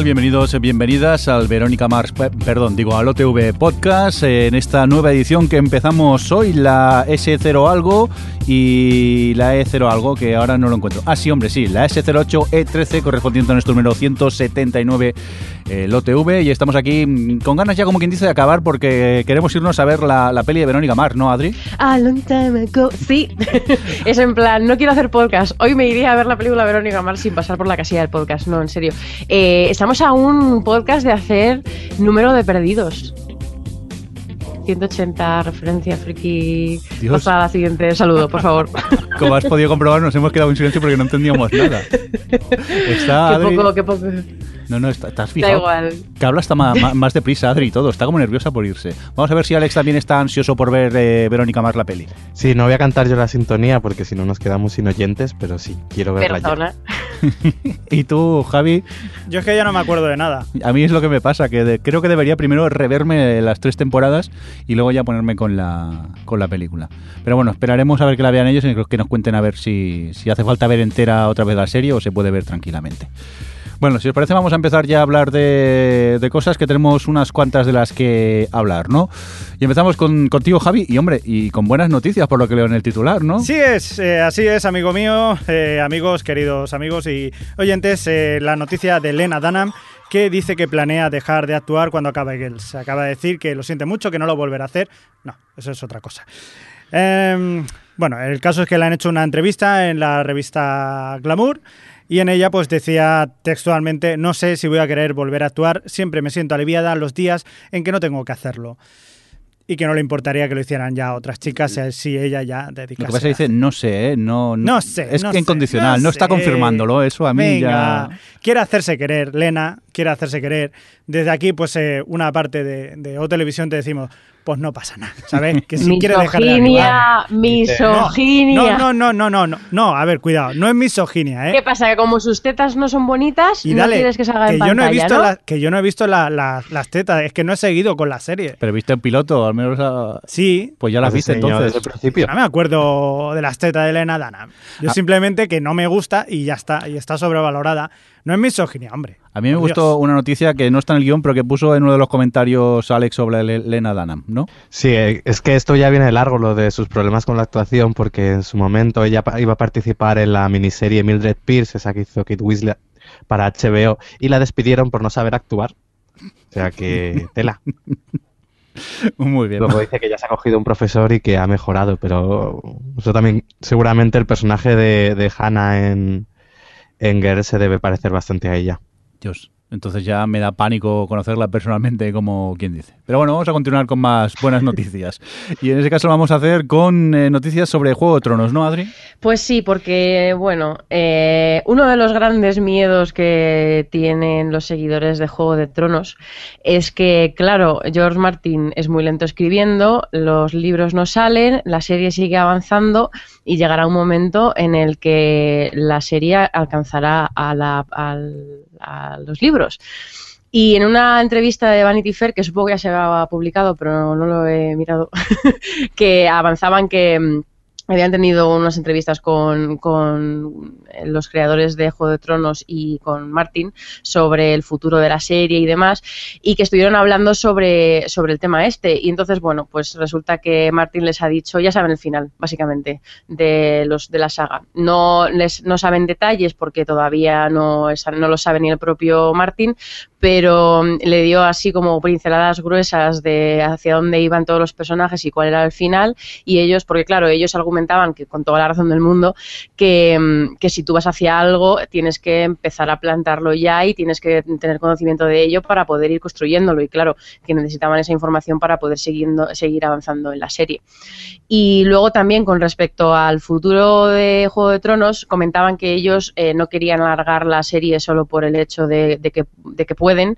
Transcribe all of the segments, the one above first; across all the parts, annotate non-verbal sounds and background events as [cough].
Tal? Bienvenidos, bienvenidas al Verónica Mars, pe- perdón, digo al OTV Podcast, eh, en esta nueva edición que empezamos hoy, la S0 algo y la E0 algo, que ahora no lo encuentro. Ah, sí, hombre, sí, la S08E13 correspondiente a nuestro número 179, eh, el OTV, y estamos aquí mm, con ganas ya, como quien dice, de acabar porque queremos irnos a ver la, la peli de Verónica Mars, ¿no, Adri? A long time ago. Sí, [laughs] es en plan, no quiero hacer podcast. Hoy me iría a ver la película Verónica Mars sin pasar por la casilla del podcast. No, en serio. Eh, estamos a un podcast de hacer número de perdidos. 180 referencia friki. Dios. Pasa a la siguiente saludo, por favor. [laughs] Como has podido comprobar, nos hemos quedado en silencio porque no entendíamos nada. [laughs] Está qué Adri... poco, qué poco. No, no, está- estás Da fijado. igual. Que habla hasta ma- [laughs] más, deprisa, Adri, y todo. Está como nerviosa por irse. Vamos a ver si Alex también está ansioso por ver eh, Verónica más la peli. Sí, no voy a cantar yo la sintonía porque si no nos quedamos sin oyentes, pero sí, quiero verla ya. Perdona. [laughs] Y tú, Javi, Yo es que ya no me acuerdo de nada. a mí es lo que me pasa, que de- creo que debería primero reverme las tres temporadas y luego ya ponerme con la, con la película. Pero bueno, esperaremos a ver que la vean ellos y que nos cuenten a ver si, si hace falta ver entera otra vez la serie o se puede ver tranquilamente. Bueno, si os parece vamos a empezar ya a hablar de, de cosas que tenemos unas cuantas de las que hablar, ¿no? Y empezamos con, contigo, Javi, y hombre, y con buenas noticias por lo que leo en el titular, ¿no? Sí es, eh, así es, amigo mío, eh, amigos, queridos amigos y oyentes, eh, la noticia de Lena Dunham que dice que planea dejar de actuar cuando acabe Girls. Acaba de decir que lo siente mucho, que no lo volverá a hacer. No, eso es otra cosa. Em, bueno, el caso es que le han hecho una entrevista en la revista Glamour y en ella pues decía textualmente, no sé si voy a querer volver a actuar, siempre me siento aliviada los días en que no tengo que hacerlo. Y que no le importaría que lo hicieran ya otras chicas si ella ya Lo dedicase. que pasa es que dice, no sé, ¿eh? no, No sé, Es no sé, incondicional, no, está sé. confirmándolo, eso a mí Venga, ya... quiere hacerse querer, Lena, quiere hacerse querer. Desde aquí, pues eh, una parte de, de O Televisión te decimos, pues no pasa nada, ¿sabes? Que si quiere dejar de actuar. Misoginia, No, misoginia. No, no, no, no, no, no, a ver, cuidado, no es misoginia, ¿eh? ¿Qué pasa? Que como sus tetas no son bonitas, Y no dale, quieres que salga en que yo no he pantalla, visto ¿no? la- que yo no he visto la- la- las tetas, es que no he seguido con la serie. Pero viste el piloto, al menos... a- Sí, Pues ya las viste entonces. desde el principio. no me acuerdo de las tetas de Elena Dunham. Yo Ah. simplemente que no me gusta y ya está, y está sobrevalorada. No es misoginia, hombre. A mí me gustó una noticia que no está en el guion, pero que puso en uno de los comentarios Alex sobre Le- Lena Dunham, ¿no? Sí, eh, es que esto ya viene largo, lo de sus problemas con la actuación, porque en su momento ella iba a participar en la miniserie Mildred Pierce, esa que hizo Kate Winslet para HBO, y la despidieron por no saber actuar. O sea que [laughs] tela. Muy bien. Luego dice que ya se ha cogido un profesor y que ha mejorado, pero eso también, seguramente el personaje de, de Hannah en, en Girl se debe parecer bastante a ella. Dios. Entonces ya me da pánico conocerla personalmente, como quien dice. Pero bueno, vamos a continuar con más buenas [laughs] noticias. Y en ese caso lo vamos a hacer con eh, noticias sobre Juego de Tronos, ¿no, Adri? Pues sí, porque, bueno, eh, uno de los grandes miedos que tienen los seguidores de Juego de Tronos es que, claro, George Martin es muy lento escribiendo, los libros no salen, la serie sigue avanzando y llegará un momento en el que la serie alcanzará a, la- al- a los libros. Y en una entrevista de Vanity Fair, que supongo que ya se había publicado, pero no lo he mirado, [laughs] que avanzaban que mm, habían tenido unas entrevistas con, con los creadores de Juego de Tronos y con Martin sobre el futuro de la serie y demás, y que estuvieron hablando sobre, sobre el tema este. Y entonces, bueno, pues resulta que Martin les ha dicho, ya saben el final, básicamente, de los de la saga. No, les, no saben detalles porque todavía no, no lo sabe ni el propio Martin, pero mm, le dio así como pinceladas gruesas de hacia dónde iban todos los personajes y cuál era el final y ellos, porque claro, ellos argumentaban comentaban que con toda la razón del mundo, que, mm, que si tú vas hacia algo tienes que empezar a plantarlo ya y tienes que tener conocimiento de ello para poder ir construyéndolo. Y claro, que necesitaban esa información para poder siguiendo, seguir avanzando en la serie. Y luego también con respecto al futuro de Juego de Tronos, comentaban que ellos eh, no querían alargar la serie solo por el hecho de, que, de que pueden,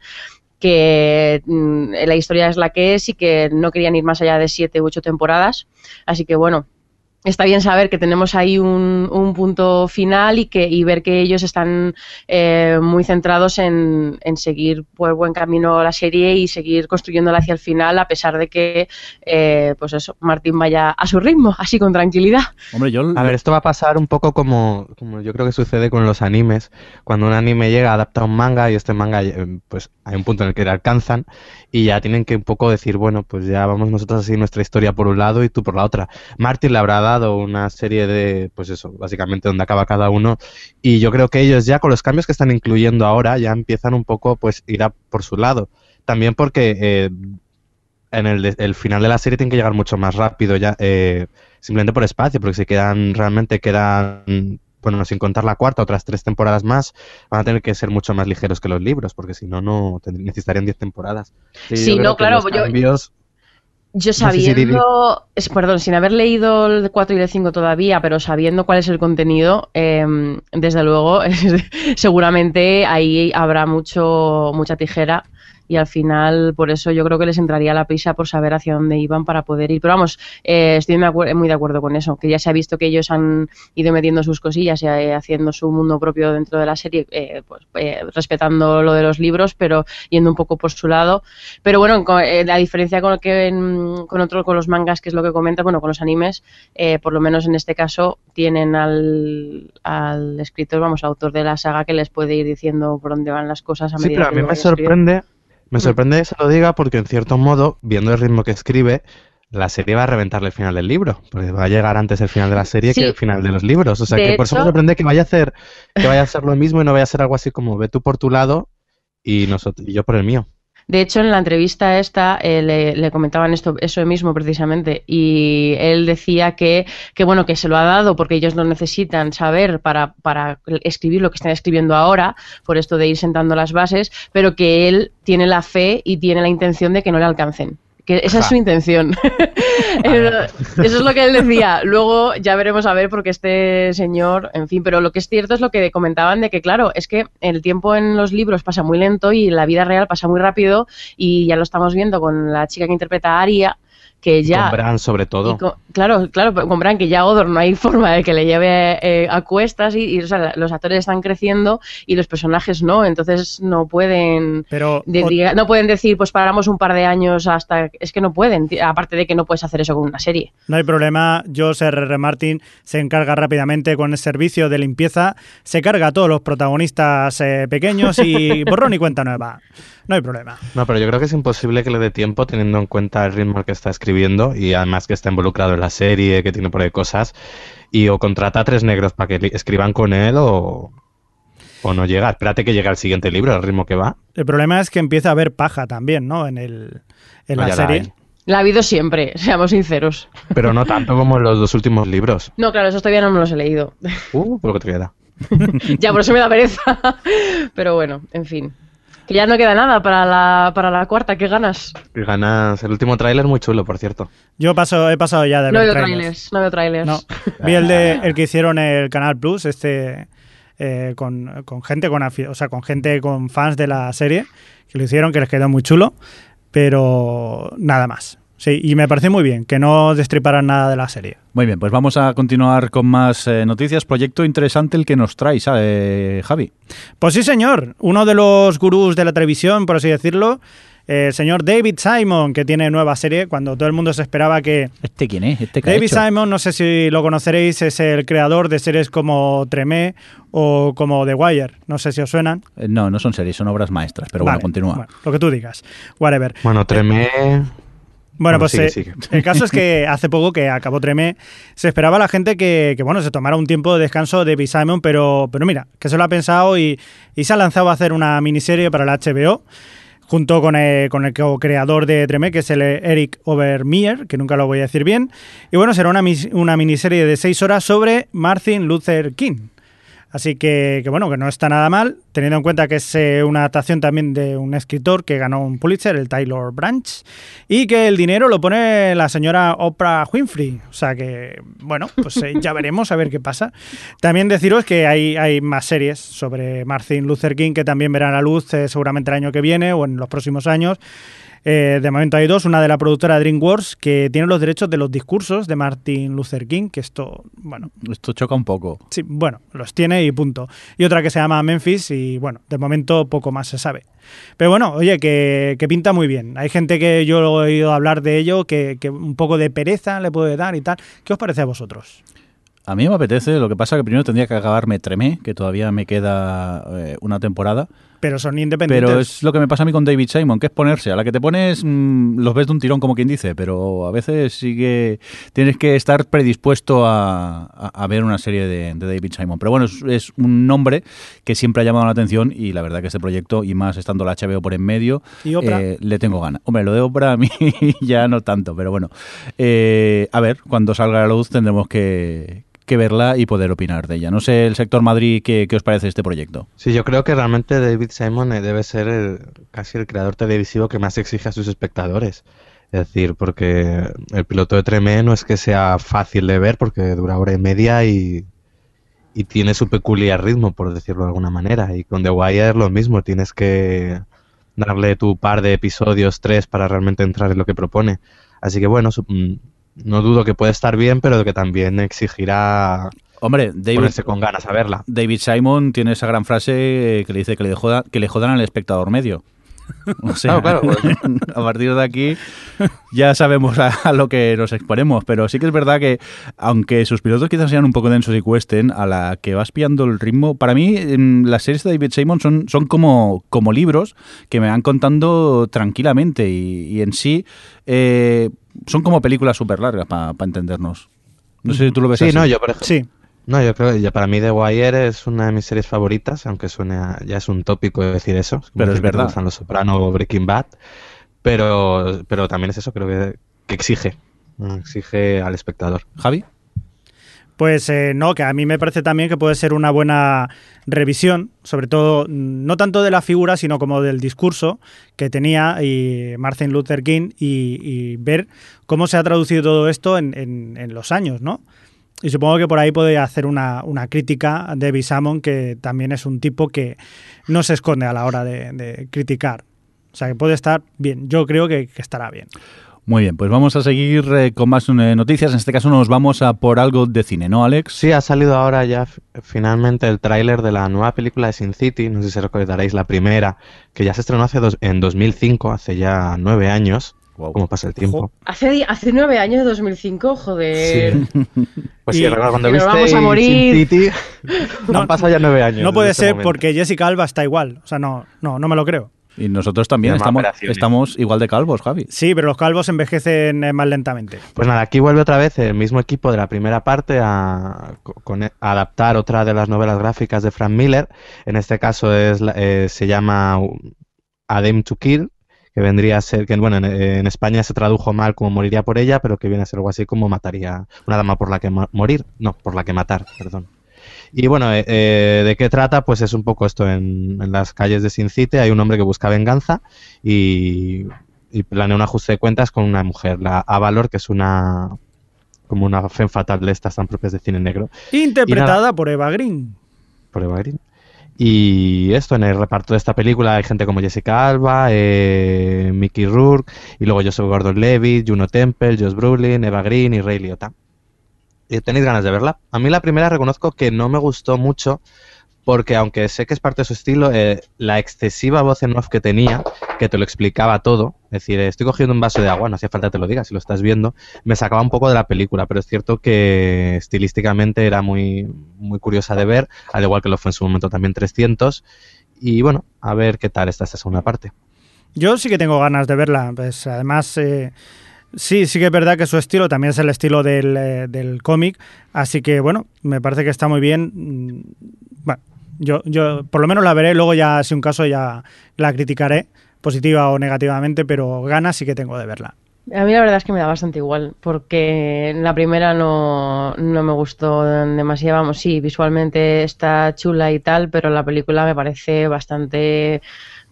que mm, la historia es la que es y que no querían ir más allá de siete u ocho temporadas. Así que bueno, está bien saber que tenemos ahí un, un punto final y que y ver que ellos están eh, muy centrados en, en, seguir por buen camino la serie y seguir construyéndola hacia el final a pesar de que eh, pues eso Martín vaya a su ritmo así con tranquilidad. Hombre, yo... a ver esto va a pasar un poco como, como yo creo que sucede con los animes. Cuando un anime llega adapta un manga y este manga eh, pues hay un punto en el que le alcanzan y ya tienen que un poco decir bueno pues ya vamos nosotros así nuestra historia por un lado y tú por la otra Martín le habrá dado una serie de, pues eso, básicamente donde acaba cada uno. Y yo creo que ellos ya con los cambios que están incluyendo ahora ya empiezan un poco pues ir a por su lado. También porque eh, en el, el, final de la serie tiene que llegar mucho más rápido ya, eh, simplemente por espacio, porque si quedan, realmente quedan bueno, sin contar la cuarta, otras tres temporadas más, van a tener que ser mucho más ligeros que los libros, porque si no, no necesitarían diez temporadas. Sí, sí no, claro, cambios, yo sabiendo, es, perdón, sin haber leído el 4 y el 5 todavía, pero sabiendo cuál es el contenido, eh, desde luego, [laughs] seguramente ahí habrá mucho, mucha tijera y al final por eso yo creo que les entraría la prisa por saber hacia dónde iban para poder ir. Pero vamos, eh, estoy muy de acuerdo con eso, que ya se ha visto que ellos han ido metiendo sus cosillas y eh, haciendo su mundo propio dentro de la serie, eh, pues eh, respetando lo de los libros, pero yendo un poco por su lado. Pero bueno, con, la diferencia con, que en, con otro, con los mangas, que es lo que comenta, bueno, con los animes, por lo menos en este caso, tienen al, al escritor, vamos, autor de la saga que les puede ir diciendo por dónde van las cosas a medida Sí, pero a mí me sorprende me sorprende que se lo diga porque, en cierto modo, viendo el ritmo que escribe, la serie va a reventarle el final del libro, porque va a llegar antes el final de la serie sí. que el final de los libros. O sea, de que por eso me sorprende que vaya a hacer que vaya a hacer lo mismo y no vaya a ser algo así como ve tú por tu lado y, nosotros, y yo por el mío. De hecho, en la entrevista esta eh, le, le, comentaban esto, eso mismo precisamente, y él decía que, que, bueno, que se lo ha dado porque ellos lo necesitan saber para, para escribir lo que están escribiendo ahora, por esto de ir sentando las bases, pero que él tiene la fe y tiene la intención de que no le alcancen que esa es su intención. [laughs] [laughs] Eso es lo que él decía. Luego ya veremos a ver porque este señor, en fin, pero lo que es cierto es lo que comentaban de que, claro, es que el tiempo en los libros pasa muy lento y la vida real pasa muy rápido y ya lo estamos viendo con la chica que interpreta a Aria, que ya... Con Bran sobre todo. Con, claro, claro, con Bran, que ya Odor no hay [laughs] forma de que le lleve eh, a cuestas y, y o sea, los actores están creciendo y los personajes no, entonces no pueden... Pero... De, no pueden decir, pues paramos un par de años hasta... Es que no pueden, aparte de que no puedes hacer eso con una serie. No hay problema, George R. R. Martin se encarga rápidamente con el servicio de limpieza, se carga a todos los protagonistas eh, pequeños y [laughs] borrón y cuenta nueva. No hay problema. No, pero yo creo que es imposible que le dé tiempo teniendo en cuenta el ritmo al que está escribiendo y además que está involucrado en la serie, que tiene por ahí cosas. Y o contrata a tres negros para que escriban con él o, o no llega. Espérate que llegue al siguiente libro, al ritmo que va. El problema es que empieza a haber paja también, ¿no? En, el, en no, la serie. La, la ha habido siempre, [laughs] seamos sinceros. Pero no tanto como en los dos últimos libros. No, claro, eso todavía no me los he leído. Uh, por lo que te queda. [laughs] ya, por eso me da pereza. [laughs] Pero bueno, en fin. Que ya no queda nada para la, para la cuarta, ¿qué ganas? ¿Qué ganas? El último tráiler muy chulo, por cierto. Yo paso, he pasado ya de no ver veo trailers. trailers. No veo trailers. No. [laughs] Vi el, de, el que hicieron el Canal Plus, este... Eh, con, con, gente con o sea, con gente con fans de la serie que lo hicieron que les quedó muy chulo pero nada más Sí, y me parece muy bien que no destriparan nada de la serie. Muy bien, pues vamos a continuar con más eh, noticias. Proyecto interesante el que nos traes, eh, Javi. Pues sí, señor. Uno de los gurús de la televisión, por así decirlo, eh, el señor David Simon, que tiene nueva serie, cuando todo el mundo se esperaba que... ¿Este quién es? ¿Este David Simon, no sé si lo conoceréis, es el creador de series como Tremé o como The Wire. No sé si os suenan. Eh, no, no son series, son obras maestras, pero vale, bueno, continúa. Bueno, lo que tú digas. Whatever. Bueno, Tremé... Bueno, pues sigue, sigue. Eh, el caso es que [laughs] hace poco que acabó Tremé, se esperaba a la gente que, que, bueno, se tomara un tiempo de descanso de Simon, pero, pero mira, que se lo ha pensado y, y se ha lanzado a hacer una miniserie para la HBO junto con el, con el co-creador de Tremé, que es el Eric Overmeer, que nunca lo voy a decir bien. Y bueno, será una, una miniserie de seis horas sobre Martin Luther King. Así que, que bueno, que no está nada mal, teniendo en cuenta que es eh, una adaptación también de un escritor que ganó un Pulitzer, el Taylor Branch, y que el dinero lo pone la señora Oprah Winfrey. O sea que, bueno, pues eh, ya veremos a ver qué pasa. También deciros que hay, hay más series sobre Martin Luther King que también verán la luz eh, seguramente el año que viene o en los próximos años. Eh, de momento hay dos, una de la productora DreamWorks que tiene los derechos de los discursos de Martin Luther King, que esto, bueno, Esto choca un poco. Sí, bueno, los tiene y punto. Y otra que se llama Memphis y bueno, de momento poco más se sabe. Pero bueno, oye, que, que pinta muy bien. Hay gente que yo he oído hablar de ello, que, que un poco de pereza le puede dar y tal. ¿Qué os parece a vosotros? A mí me apetece, lo que pasa que primero tendría que acabarme Tremé, que todavía me queda eh, una temporada. Pero son independientes. Pero es lo que me pasa a mí con David Simon, que es ponerse. A la que te pones, mm, los ves de un tirón, como quien dice, pero a veces sí que tienes que estar predispuesto a, a- a ver una serie de, de David Simon. Pero bueno, es, es un nombre que siempre ha llamado la atención y la verdad que este proyecto, y más estando la HBO por en medio, eh, le tengo ganas. Hombre, lo de Oprah a mí [laughs] ya no tanto, pero bueno. Eh, a ver, cuando salga a la luz tendremos que, verla y poder opinar de ella. No sé, el sector Madrid, ¿qué, qué os parece este proyecto? Sí, yo creo que realmente David Simon eh, debe ser el- casi el creador televisivo que más exige a sus espectadores. Es decir, porque el piloto de Tremé no es que sea fácil de ver porque dura hora y media y, y tiene su peculiar ritmo, por decirlo de alguna manera. Y con The Wire es lo mismo, tienes que darle tu par de episodios, tres, para realmente entrar en lo que propone. Así que bueno, mm, no dudo que puede estar bien, pero que también exigirá Hombre, David, ponerse con ganas a verla. David Simon tiene esa gran frase que le dice que le, joda- que le jodan al espectador medio. [laughs] O sea, Claro, claro. [laughs] a partir de aquí ya sabemos a, a lo que nos exponemos, pero sí que es verdad que aunque sus pilotos quizás sean un poco densos y cuesten, a la que vas pillando el ritmo, para mí en las series de David Simon son, son como, como libros que me van contando tranquilamente y, y en sí eh, son como películas súper largas para entendernos. No sé si tú lo ves Sí, así. no, yo por ejemplo, Sí, No, yo creo que ya para mí The Wire es una de mis series favoritas, aunque suene a- ya es un tópico decir eso. Pero es que verdad. Los Soprano o Breaking Bad, pero, pero también es eso, creo que, que exige, exige al espectador. Javi. Pues eh, no, que a mí me parece también que puede ser una buena revisión, sobre todo mm, no tanto de la figura, sino como del discurso que tenía y Martin Luther King y, y ver cómo se ha traducido todo esto en, en- en los años, ¿no? Y supongo que por ahí puede hacer una, una crítica a David Salmon, que también es un tipo que no se esconde a la hora de, de criticar. O sea, que puede estar bien. Yo creo que- que estará bien. Muy bien, pues vamos a seguir eh, con más eh, noticias. En este caso nos vamos a por algo de cine, ¿no, Alex? Sí, ha salido ahora ya finalmente el tráiler de la nueva película de Sin City, no sé si recordaréis la primera, que ya se estrenó hace dos, en 2005, hace ya nueve años. Wow. ¿Cómo pasa el tiempo? Hace, nueve años, 2005, joder. [laughs] Pues Y- sí, recuerdo cuando viste vamos a Sin morir. City, [laughs] No, han pasado ya nueve años. No puede ser porque Jessica Alba está igual. O sea, no, no, no me lo creo. Y nosotros también estamos, estamos igual de calvos, Javi. Sí, pero los calvos envejecen eh, más lentamente. Pues nada, aquí vuelve otra vez el mismo equipo de la primera parte a, con- a adaptar otra de las novelas gráficas de Frank Miller. En este caso es, eh, se llama A Dame to Kill, que vendría a ser, que bueno, en, en España se tradujo mal como moriría por ella, pero que viene a ser algo así como mataría una dama por la que mo- morir, no, por la que matar, perdón. Y bueno, eh, eh, ¿de qué trata? Pues es un poco esto, en, en las calles de Sin City hay un hombre que busca venganza y, y planea un ajuste de cuentas con una mujer, la Avalor, que es una como una fe fatal de estas tan propias de cine negro, Interpretada por Eva Green. por Eva Green. Y esto, en el reparto de esta película hay gente como Jessica Alba, eh, Mickey Rourke, y luego Joseph Gordon-Levitt, Juno Temple, Josh Brolin, Eva Green y Ray Liotta. ¿Y ¿Tenéis ganas de verla? A mí la primera reconozco que no me gustó mucho porque aunque sé que es parte de su estilo, eh, la excesiva voz en off que tenía, que te lo explicaba todo, es decir, eh, estoy cogiendo un vaso de agua, no hacía falta que te lo digas si lo estás viendo, me sacaba un poco de la película, pero es cierto que estilísticamente era muy, muy curiosa de ver, al igual que lo fue en su momento también 300, y bueno, a ver qué tal está esta segunda parte. Yo sí que tengo ganas de verla. Pues además, eh, sí, sí que es verdad que su estilo también es el estilo del, del cómic. Así que bueno, me parece que está muy bien. Yo, yo por lo menos la veré, luego ya, si un caso, ya la criticaré. positiva o negativamente, pero ganas sí que tengo de verla. A mí la verdad es que me da bastante igual, porque la primera no, no me gustó demasiado, vamos, sí, visualmente está chula y tal, pero la película me parece bastante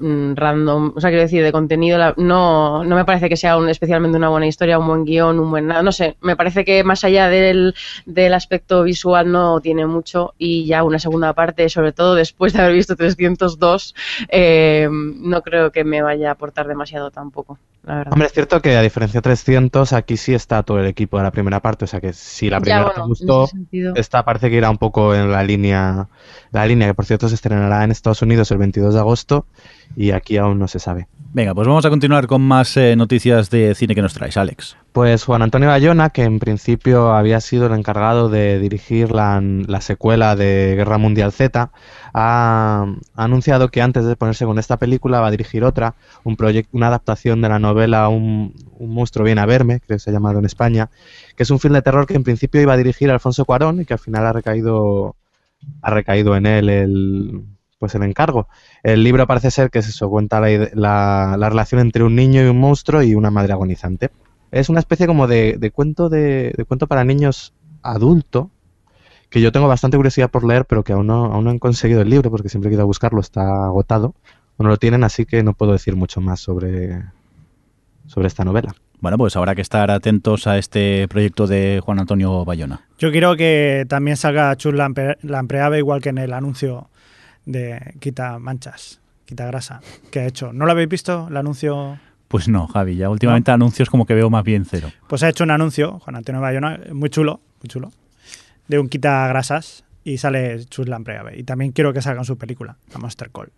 random, o sea, quiero decir, de contenido, no, no me parece que sea un, especialmente una buena historia, un buen guion, un buen nada, no sé, me parece que más allá del, del aspecto visual no tiene mucho y ya una segunda parte, sobre todo después de haber visto 302, eh, no creo que me vaya a aportar demasiado tampoco, la verdad. Hombre, es cierto que a diferencia de 300, aquí sí está todo el equipo de la primera parte, o sea que si la Ya, primera bueno, te gustó, esta parece que irá un poco en la línea, la línea que por cierto se estrenará en Estados Unidos el 22 de agosto y aquí aún no se sabe. Venga, pues vamos a continuar con más eh, noticias de cine que nos traes, Alex. Pues Juan Antonio Bayona, que en principio había sido el encargado de dirigir la, la secuela de Guerra Mundial Z, ha, anunciado que antes de ponerse con esta película va a dirigir otra, un una adaptación de la novela un, un monstruo viene a verme, creo que se ha llamado en España, que es un film de terror que en principio iba a dirigir Alfonso Cuarón y que al final ha recaído, ha recaído en él el, pues el encargo. El libro parece ser que es eso, cuenta la, la, la relación entre un niño y un monstruo y una madre agonizante. Es una especie como de, de cuento de, de cuento para niños adulto, que yo tengo bastante curiosidad por leer, pero que aún no, aún no han conseguido el libro, porque siempre he ido a buscarlo, está agotado, o no lo tienen, así que no puedo decir mucho más sobre, sobre esta novela. Bueno, pues habrá que estar atentos a este proyecto de Juan Antonio Bayona. Yo quiero que también salga Chus Lampreave igual que en el anuncio de Quita Manchas, Quita Grasa, que ha hecho. ¿No lo habéis visto, el anuncio? Pues no, Javi, ya últimamente anuncios como que veo más bien cero. Pues ha hecho un anuncio, Juan Antonio Bayona, muy chulo, muy chulo, de un Quita Grasas y sale Chus Lampreave. Y también quiero que salga en su película, la Monster Call.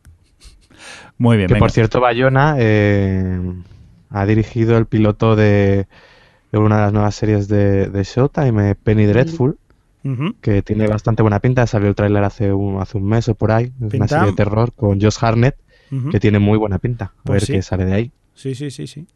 Muy bien, Que venga. por cierto, Bayona eh, ha dirigido el piloto de, de una de las nuevas series de, de Showtime, eh, Penny Dreadful, Que tiene bastante buena pinta. Salió el tráiler hace un, hace un mes o por ahí. Es una Pinta. serie de terror con Josh Harnett, que tiene muy buena pinta. A Pues ver sí. qué sale de ahí. Sí, sí, sí, sí.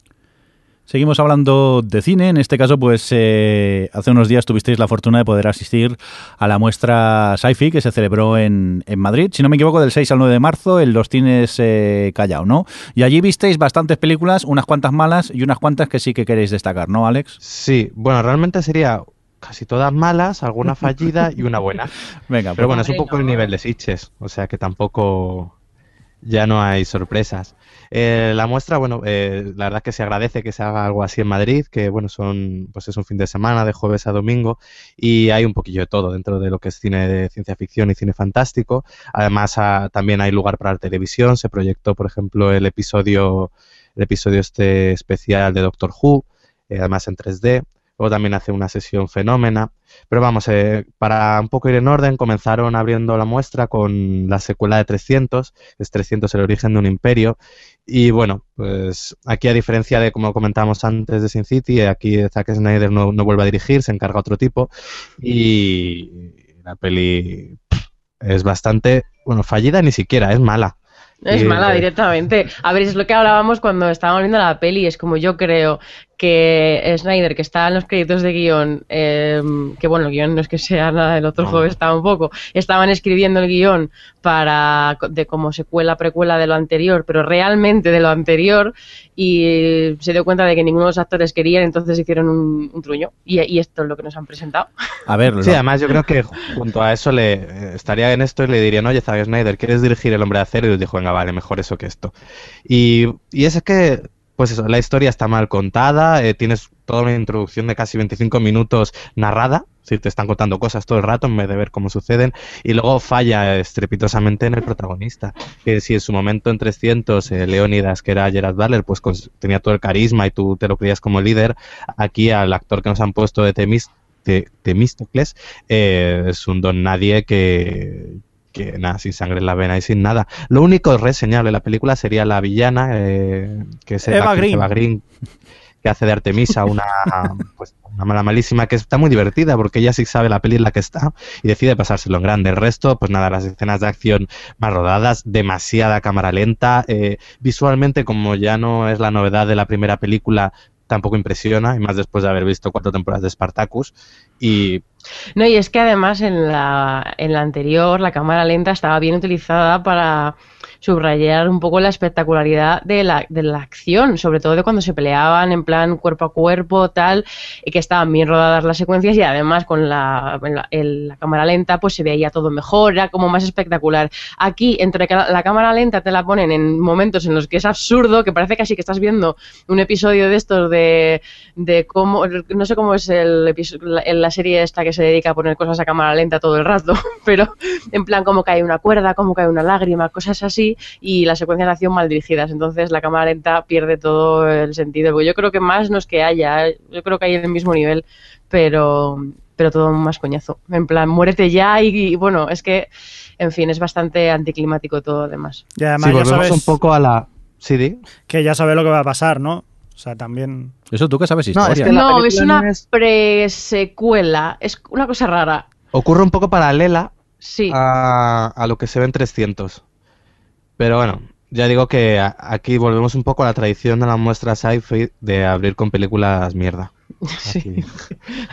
Seguimos hablando de cine. En este caso, pues eh, hace unos días tuvisteis la fortuna de poder asistir a la muestra Sci-Fi que se celebró en, en Madrid, si no me equivoco, del 6 al 9 de marzo en los cines eh, Callao, ¿no? Y allí visteis bastantes películas, unas cuantas malas y unas cuantas que sí que queréis destacar, ¿no, Alex? Sí, bueno, realmente sería casi todas malas, alguna fallida y una buena. [laughs] Venga, Pero pues, bueno, es un poco el nivel de Sitches, o sea que tampoco ya no hay sorpresas. Eh, la muestra, bueno, eh, la verdad que se agradece que se haga algo así en Madrid, que bueno, son, pues es un fin de semana, de jueves a domingo, y hay un poquillo de todo dentro de lo que es cine de ciencia ficción y cine fantástico. Además, ah, también hay lugar para la televisión, se proyectó, por ejemplo, el episodio, el episodio este especial de Doctor Who, eh, además en 3D. Luego también hace una sesión fenómena. Pero vamos, eh, para un poco ir en orden, comenzaron abriendo la muestra con la secuela de 300, es 300 el origen de un imperio. Y bueno, pues aquí a diferencia de como comentábamos antes de Sin City, aquí Zack Snyder no, no vuelve a dirigir, se encarga otro tipo. Y la peli es bastante, bueno, fallida ni siquiera, es mala. Es mala directamente. A ver, es lo que hablábamos cuando estábamos viendo la peli. Es como yo creo que Snyder, que está en los créditos de guion, eh, que bueno, el guion no es que sea nada del otro No. jueves tampoco, estaban escribiendo el guion para de como secuela, precuela de lo anterior, pero realmente de lo anterior, y se dio cuenta de que ninguno de los actores querían, entonces hicieron un, un truño. Y, y esto es lo que nos han presentado. a ver, Sí, además yo creo que junto a eso le eh, estaría en esto y le dirían, oye, Zack Snyder, ¿quieres dirigir El Hombre de Acero? Y dijo, venga, vale, mejor eso que esto. Y, y es que, pues eso, la historia está mal contada, eh, tienes toda una introducción de casi 25 minutos narrada, si te están contando cosas todo el rato en vez de ver cómo suceden, y luego falla estrepitosamente en el protagonista. Que si en su momento en 300 eh, Leónidas, que era Gerard Butler, pues cons- tenía todo el carisma y tú te lo creías como líder, aquí al actor que nos han puesto de Temis, Temístocles, eh, es un don nadie que, que nada, sin sangre en la vena y sin nada. Lo único reseñable de la película sería la villana, eh, que es Eva Green. Eva Green, que hace de Artemisa una, [laughs] pues, una mala malísima, que está muy divertida porque ella sí sabe la peli en la que está y decide pasárselo en grande. El resto, pues nada, las escenas de acción más rodadas, demasiada cámara lenta, eh, visualmente como ya no es la novedad de la primera película, tampoco impresiona, y más después de haber visto cuatro temporadas de Spartacus. Y No, y es que además en la, en la anterior la cámara lenta estaba bien utilizada para subrayar un poco la espectacularidad de la, de la acción, sobre todo de cuando se peleaban en plan cuerpo a cuerpo, tal, y que estaban bien rodadas las secuencias y además con la, la, cámara lenta pues se veía todo mejor, era como más espectacular. Aquí, entre la, cámara lenta te la ponen en momentos en los que es absurdo, que parece casi que estás viendo un episodio de estos de, de cómo, no sé cómo es el la, la serie esta que se dedica a poner cosas a cámara lenta todo el rato, [laughs] pero en plan como cae una cuerda, como cae una lágrima, cosas así, y las secuencias de acción mal dirigidas. Entonces la cámara lenta pierde todo el sentido. Porque yo creo que más no es que haya, yo creo que hay el mismo nivel, pero, pero todo más coñazo. En plan, muérete ya y, y bueno, es que, en fin, es bastante anticlimático todo además. Y además Sí, ya volvemos sabes un poco a la... Di. que ya sabes lo que va a pasar, ¿no? O sea, también... Eso tú que sabes No, historia. es que la No, es una no es- presecuela, es una cosa rara. Ocurre un poco paralela Sí. a, a lo que se ve en 300. Pero bueno, ya digo que aquí volvemos un poco a la tradición de la muestra sci-fi de abrir con películas mierda. [laughs] sí.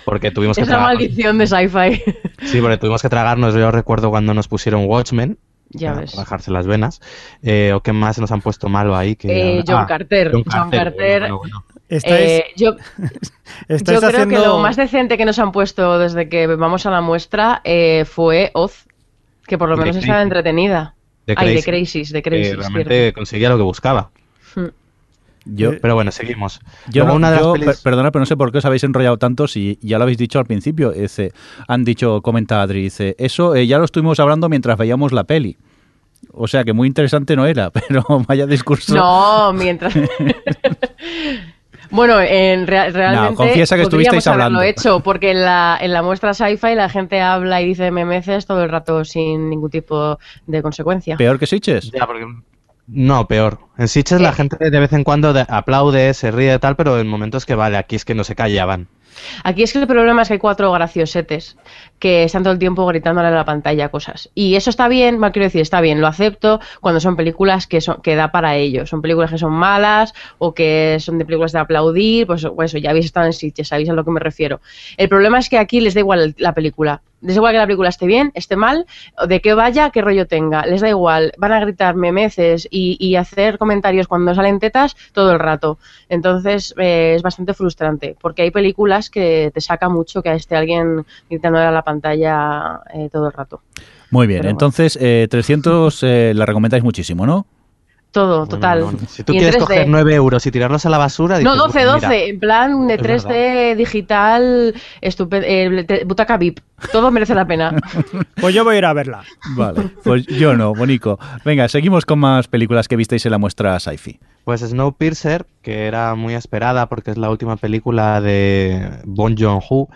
Porque tuvimos que Es la tragarnos, maldición de sci-fi. sí, porque tuvimos que tragarnos, yo recuerdo cuando nos pusieron Watchmen, ya para ves. bajarse las venas, eh, o qué más nos han puesto malo ahí que Eh, John ah, Carter. John John Carter, Carter. bueno, bueno, bueno. Estáis, Eh, yo [laughs] creo haciendo... que lo más decente que nos han puesto desde que vamos a la muestra eh, fue Oz, que por lo menos estaba entretenida. De Ay, de Crisis, de que Crisis. realmente conseguía lo que buscaba. cierto. Yo, Pero bueno, seguimos. Yo, Luego no- una de las yo, pelis- per- perdona, pero no sé por qué os habéis enrollado tanto si ya lo habéis dicho al principio. Dice, han dicho, comenta Adri, dice, eso eh, ya lo estuvimos hablando mientras veíamos la peli. O sea que muy interesante no era, [laughs] pero vaya discurso. No, mientras. [laughs] Bueno, en rea- realmente confiesa que estuvisteis haberlo hablando. hecho, porque en la, en la muestra sci-fi la gente habla y dice memeces todo el rato sin ningún tipo de consecuencia. Peor que Sitches. Ya, porque- No, peor. En Sitges la Eh. gente de vez en cuando de- aplaude, se ríe y tal, pero en momentos que vale, aquí es que no se callaban. Aquí es que el problema es que hay cuatro graciosetes que están todo el tiempo gritándole a la pantalla cosas. Y eso está bien, quiero decir, está bien, lo acepto cuando son películas que, son, que da para ello. Son películas que son malas o que son de películas de aplaudir, pues pues eso, ya habéis estado en Sitges, sabéis a lo que me refiero. El problema es que aquí les da igual la película. Les da igual que la película esté bien, esté mal, de qué vaya, qué rollo tenga. Les da igual. Van a gritar memeces y, y hacer comentarios cuando salen tetas todo el rato. Entonces eh, es bastante frustrante, porque hay películas que te saca mucho que esté alguien gritando a la pantalla eh, todo el rato. Muy bien, Pero bueno. entonces eh, 300 eh, la recomendáis muchísimo, ¿no? Todo, total. Si tú Y quieres 3D. coger 9 euros y tirarlos a la basura, No, dices, 12, "Bueno, 12, mira". en plan de Es 3D digital, estupendo, butaca VIP. Todo merece la pena. [laughs] Pues yo voy a ir a verla. Vale, pues yo no, Bonico. Venga, seguimos con más películas que visteis en la muestra sci-fi. Pues Snowpiercer, que era muy esperada porque es la última película de Bong Joon-ho.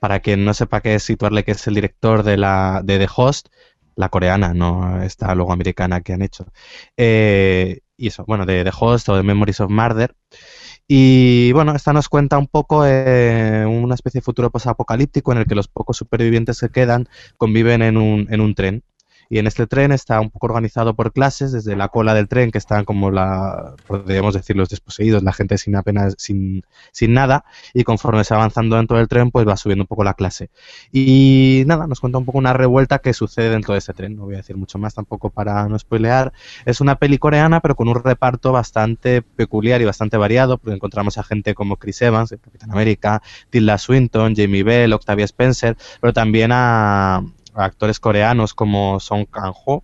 Para quien no sepa qué es, situarle que es el director de, la, de The Host, la coreana, no esta luego americana que han hecho. Eh, y eso, bueno, de The Host o de Memories of Murder. Y bueno, esta nos cuenta un poco eh, una especie de futuro posapocalíptico en el que los pocos supervivientes que quedan conviven en un, en un tren. Y en este tren está un poco organizado por clases, desde la cola del tren, que están como la, podríamos decir, los desposeídos, la gente sin apenas, sin, sin nada, y conforme se va avanzando dentro del tren, pues va subiendo un poco la clase. Y nada, nos cuenta un poco una revuelta que sucede dentro de este tren, no voy a decir mucho más tampoco para no spoilear. Es una peli coreana, pero con un reparto bastante peculiar y bastante variado, porque encontramos a gente como Chris Evans, el Capitán América, Tilda Swinton, Jamie Bell, Octavia Spencer, pero también a actores coreanos como Song Kang-ho,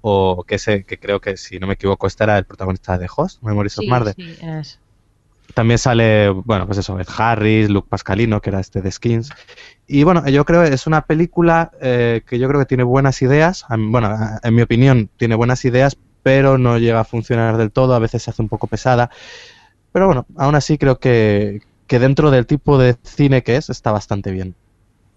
o que, ese, que creo que, si no me equivoco, este era el protagonista de Host, Memories of Sí, Murder. sí, es. También sale, bueno, pues eso, Ed Harris, Luke Pascalino, que era este de Skins. Y bueno, yo creo que es una película eh, que yo creo que tiene buenas ideas. Bueno, en mi opinión, tiene buenas ideas, pero no llega a funcionar del todo. A veces se hace un poco pesada. Pero bueno, aún así creo que, que dentro del tipo de cine que es, está bastante bien.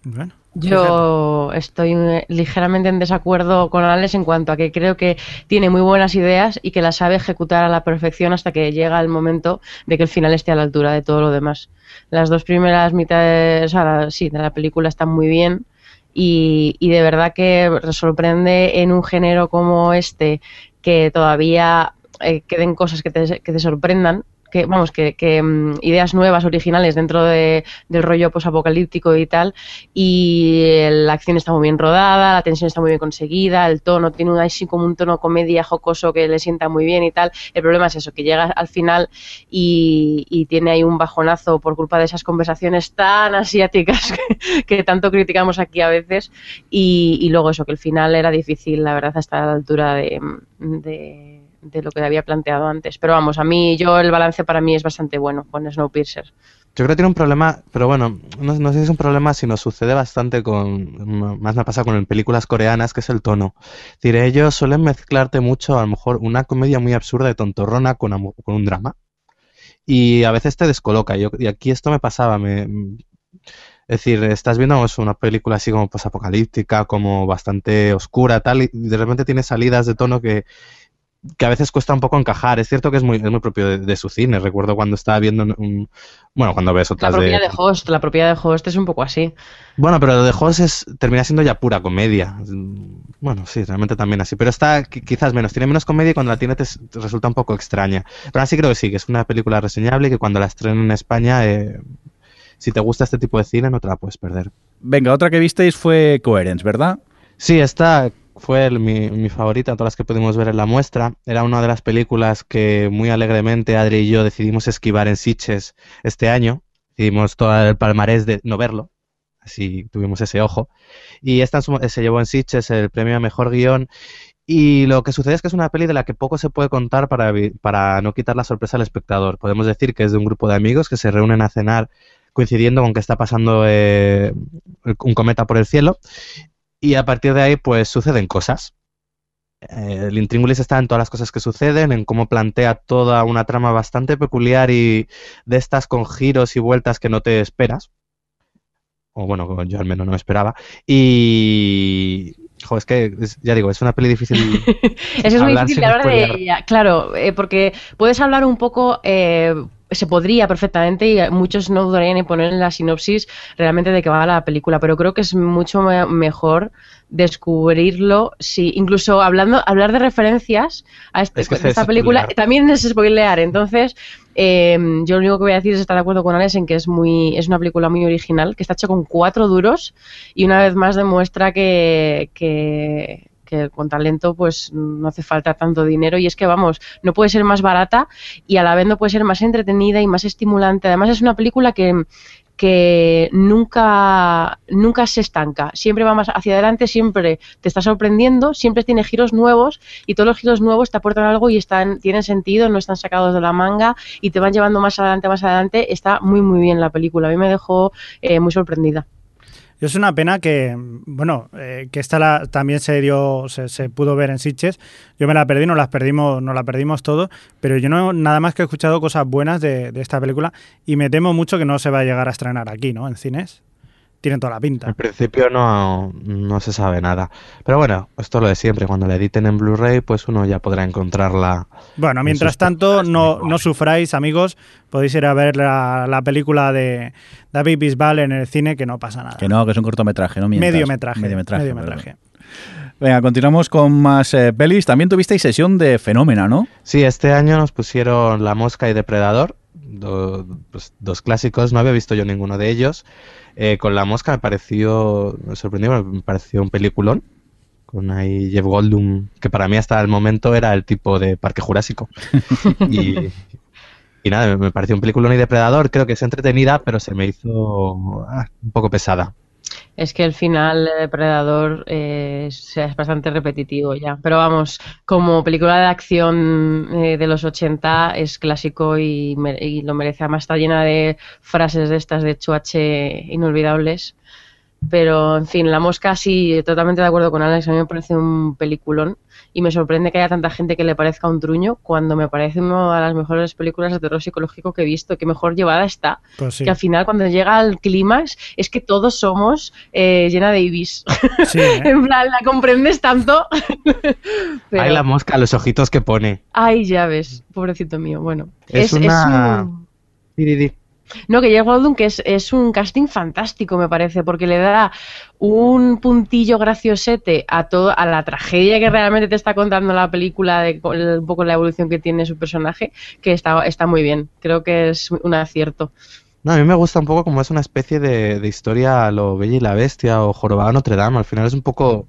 Bueno, Yo estoy eh, ligeramente en desacuerdo con Alex en cuanto a que creo que tiene muy buenas ideas y que las sabe ejecutar a la perfección hasta que llega el momento de que el final esté a la altura de todo lo demás. Las dos primeras mitades, sí, de la película están muy bien y, y de verdad que sorprende en un género como este que todavía eh, queden cosas que te, que te sorprendan que vamos, que, mm, ideas nuevas, originales dentro de, del rollo posapocalíptico y tal. Y la acción está muy bien rodada, la tensión está muy bien conseguida, el tono tiene un, así como un tono comedia jocoso que le sienta muy bien y tal. El problema es eso, que llega al final y, y tiene ahí un bajonazo por culpa de esas conversaciones tan asiáticas [laughs] que, que tanto criticamos aquí a veces. Y, y luego eso, que el final era difícil, la verdad, hasta la altura de, de, de lo que había planteado antes. Pero vamos, a mí, yo el balance para mí es bastante bueno con Snowpiercer. Yo creo que tiene un problema, pero bueno, no, no sé si es un problema, sino sucede bastante con, más me pasa con películas coreanas, que es el tono. Es ellos suelen mezclarte mucho, a lo mejor, una comedia muy absurda de tontorrona con, con un drama. Y a veces te descoloca. Y aquí esto me pasaba, me, es decir, estás viendo pues, una película así como posapocalíptica, como bastante oscura, tal, y de repente tiene salidas de tono que, que a veces cuesta un poco encajar. Es cierto que es muy, es muy propio de, de su cine. Recuerdo cuando estaba viendo un, bueno, cuando ves La otras propiedad de... de Host, la propiedad de Host es un poco así. Bueno, pero lo de Host es, termina siendo ya pura comedia. Bueno, sí, realmente también así. Pero está qui- quizás menos. Tiene menos comedia y cuando la tiene te resulta un poco extraña. Pero así creo que sí, que es una película reseñable y que cuando la estrenen en España, eh, si te gusta este tipo de cine, no te la puedes perder. Venga, otra que visteis fue Coherence, ¿verdad? Sí, esta fue el- mi, mi favorita, todas las que pudimos ver en la muestra. Era una de las películas que muy alegremente Adri y yo decidimos esquivar en Sitges este año. Decidimos todo el palmarés de no verlo. Así tuvimos ese ojo. Y esta se llevó en Sitges el premio a mejor guion. Y lo que sucede es que es una peli de la que poco se puede contar para, para no quitar la sorpresa al espectador. Podemos decir que es de un grupo de amigos que se reúnen a cenar coincidiendo con que está pasando eh, un cometa por el cielo y a partir de ahí pues suceden cosas. Eh, el intríngulis está en todas las cosas que suceden, en cómo plantea toda una trama bastante peculiar y de estas con giros y vueltas que no te esperas. O bueno, yo al menos no me esperaba. Y... Jo, es que, es- ya digo, es una peli difícil [laughs] Es muy difícil hablar de ella, claro, eh, porque puedes hablar un poco, eh, se podría perfectamente y muchos no dudarían en poner en la sinopsis realmente de qué va la película, pero creo que es mucho me- mejor descubrirlo, si incluso hablando, hablar de referencias a este- Es que de esta es película spoilear. también es spoilear, entonces eh, yo lo único que voy a decir es estar de acuerdo con Alex en que es muy es una película muy original, que está hecha con cuatro duros y una vez más demuestra que, que, que con talento pues no hace falta tanto dinero y es que vamos, no puede ser más barata y a la vez no puede ser más entretenida y más estimulante. Además es una película que que nunca, nunca se estanca, siempre va más hacia adelante, siempre te está sorprendiendo, siempre tiene giros nuevos y todos los giros nuevos te aportan algo y están, tienen sentido, no están sacados de la manga y te van llevando más adelante, más adelante. Está muy, muy bien la película. A mí me dejó eh, muy sorprendida. Es una pena que, bueno, eh, que esta la- también se dio, se, se pudo ver en Sitges. Yo me la perdí, nos las perdimos, nos la perdimos todo, pero yo no nada más que he escuchado cosas buenas de, de esta película y me temo mucho que no se va a llegar a estrenar aquí, ¿no? En cines. Tienen toda la Al pinta. principio no, no se sabe nada. Pero bueno, esto es lo de siempre. Cuando la editen en Blu-ray, pues uno ya podrá encontrarla. Bueno, en mientras tanto, no, no sufráis, amigos. Podéis ir a ver la, la película de David Bisbal en el cine, que no pasa nada. Que no, que es un cortometraje, no mientas. Mediometraje. Mediometraje. mediometraje. Venga, continuamos con más eh, pelis. También tuvisteis sesión de Fenómena, ¿no? Sí, este año nos pusieron La Mosca y Depredador, do- pues, dos clásicos, no había visto yo ninguno de ellos. Eh, con La Mosca me pareció, me sorprendió, me pareció un peliculón, con ahí Jeff Goldblum, que para mí hasta el momento era el tipo de Parque Jurásico. [laughs] y, y nada, me- me pareció un peliculón y Depredador, creo que es entretenida, pero se me hizo ah, un poco pesada. Es que el final de Depredador eh, es, bastante repetitivo ya. Pero vamos, como película de acción eh, de los 80 es clásico y, y lo merece. Además está llena de frases de estas de chuache inolvidables. Pero, en fin, La Mosca sí, totalmente de acuerdo con Alex. A mí me parece un peliculón y me sorprende que haya tanta gente que le parezca un truño cuando me parece una de las mejores películas de terror psicológico que he visto. Que mejor llevada está. Pues sí. Que al final, cuando llega al clímax, es que todos somos eh, Jenna Davis. [laughs] Sí, ¿eh? en plan, la comprendes tanto. [laughs] Pero, Ay, La Mosca, los ojitos que pone. ay, ya ves, pobrecito mío. Bueno, Es una- un- di, di. No, que Jeff Goldblum que es, es un casting fantástico, me parece, porque le da un puntillo graciosete a todo, a la tragedia que realmente te está contando la película, de un poco la evolución que tiene su personaje, que está, está muy bien. Creo que es un acierto. No, a mí me gusta un poco como es una especie de, de historia lo Bella y la Bestia o Jorobado Notre Dame. Al final es un poco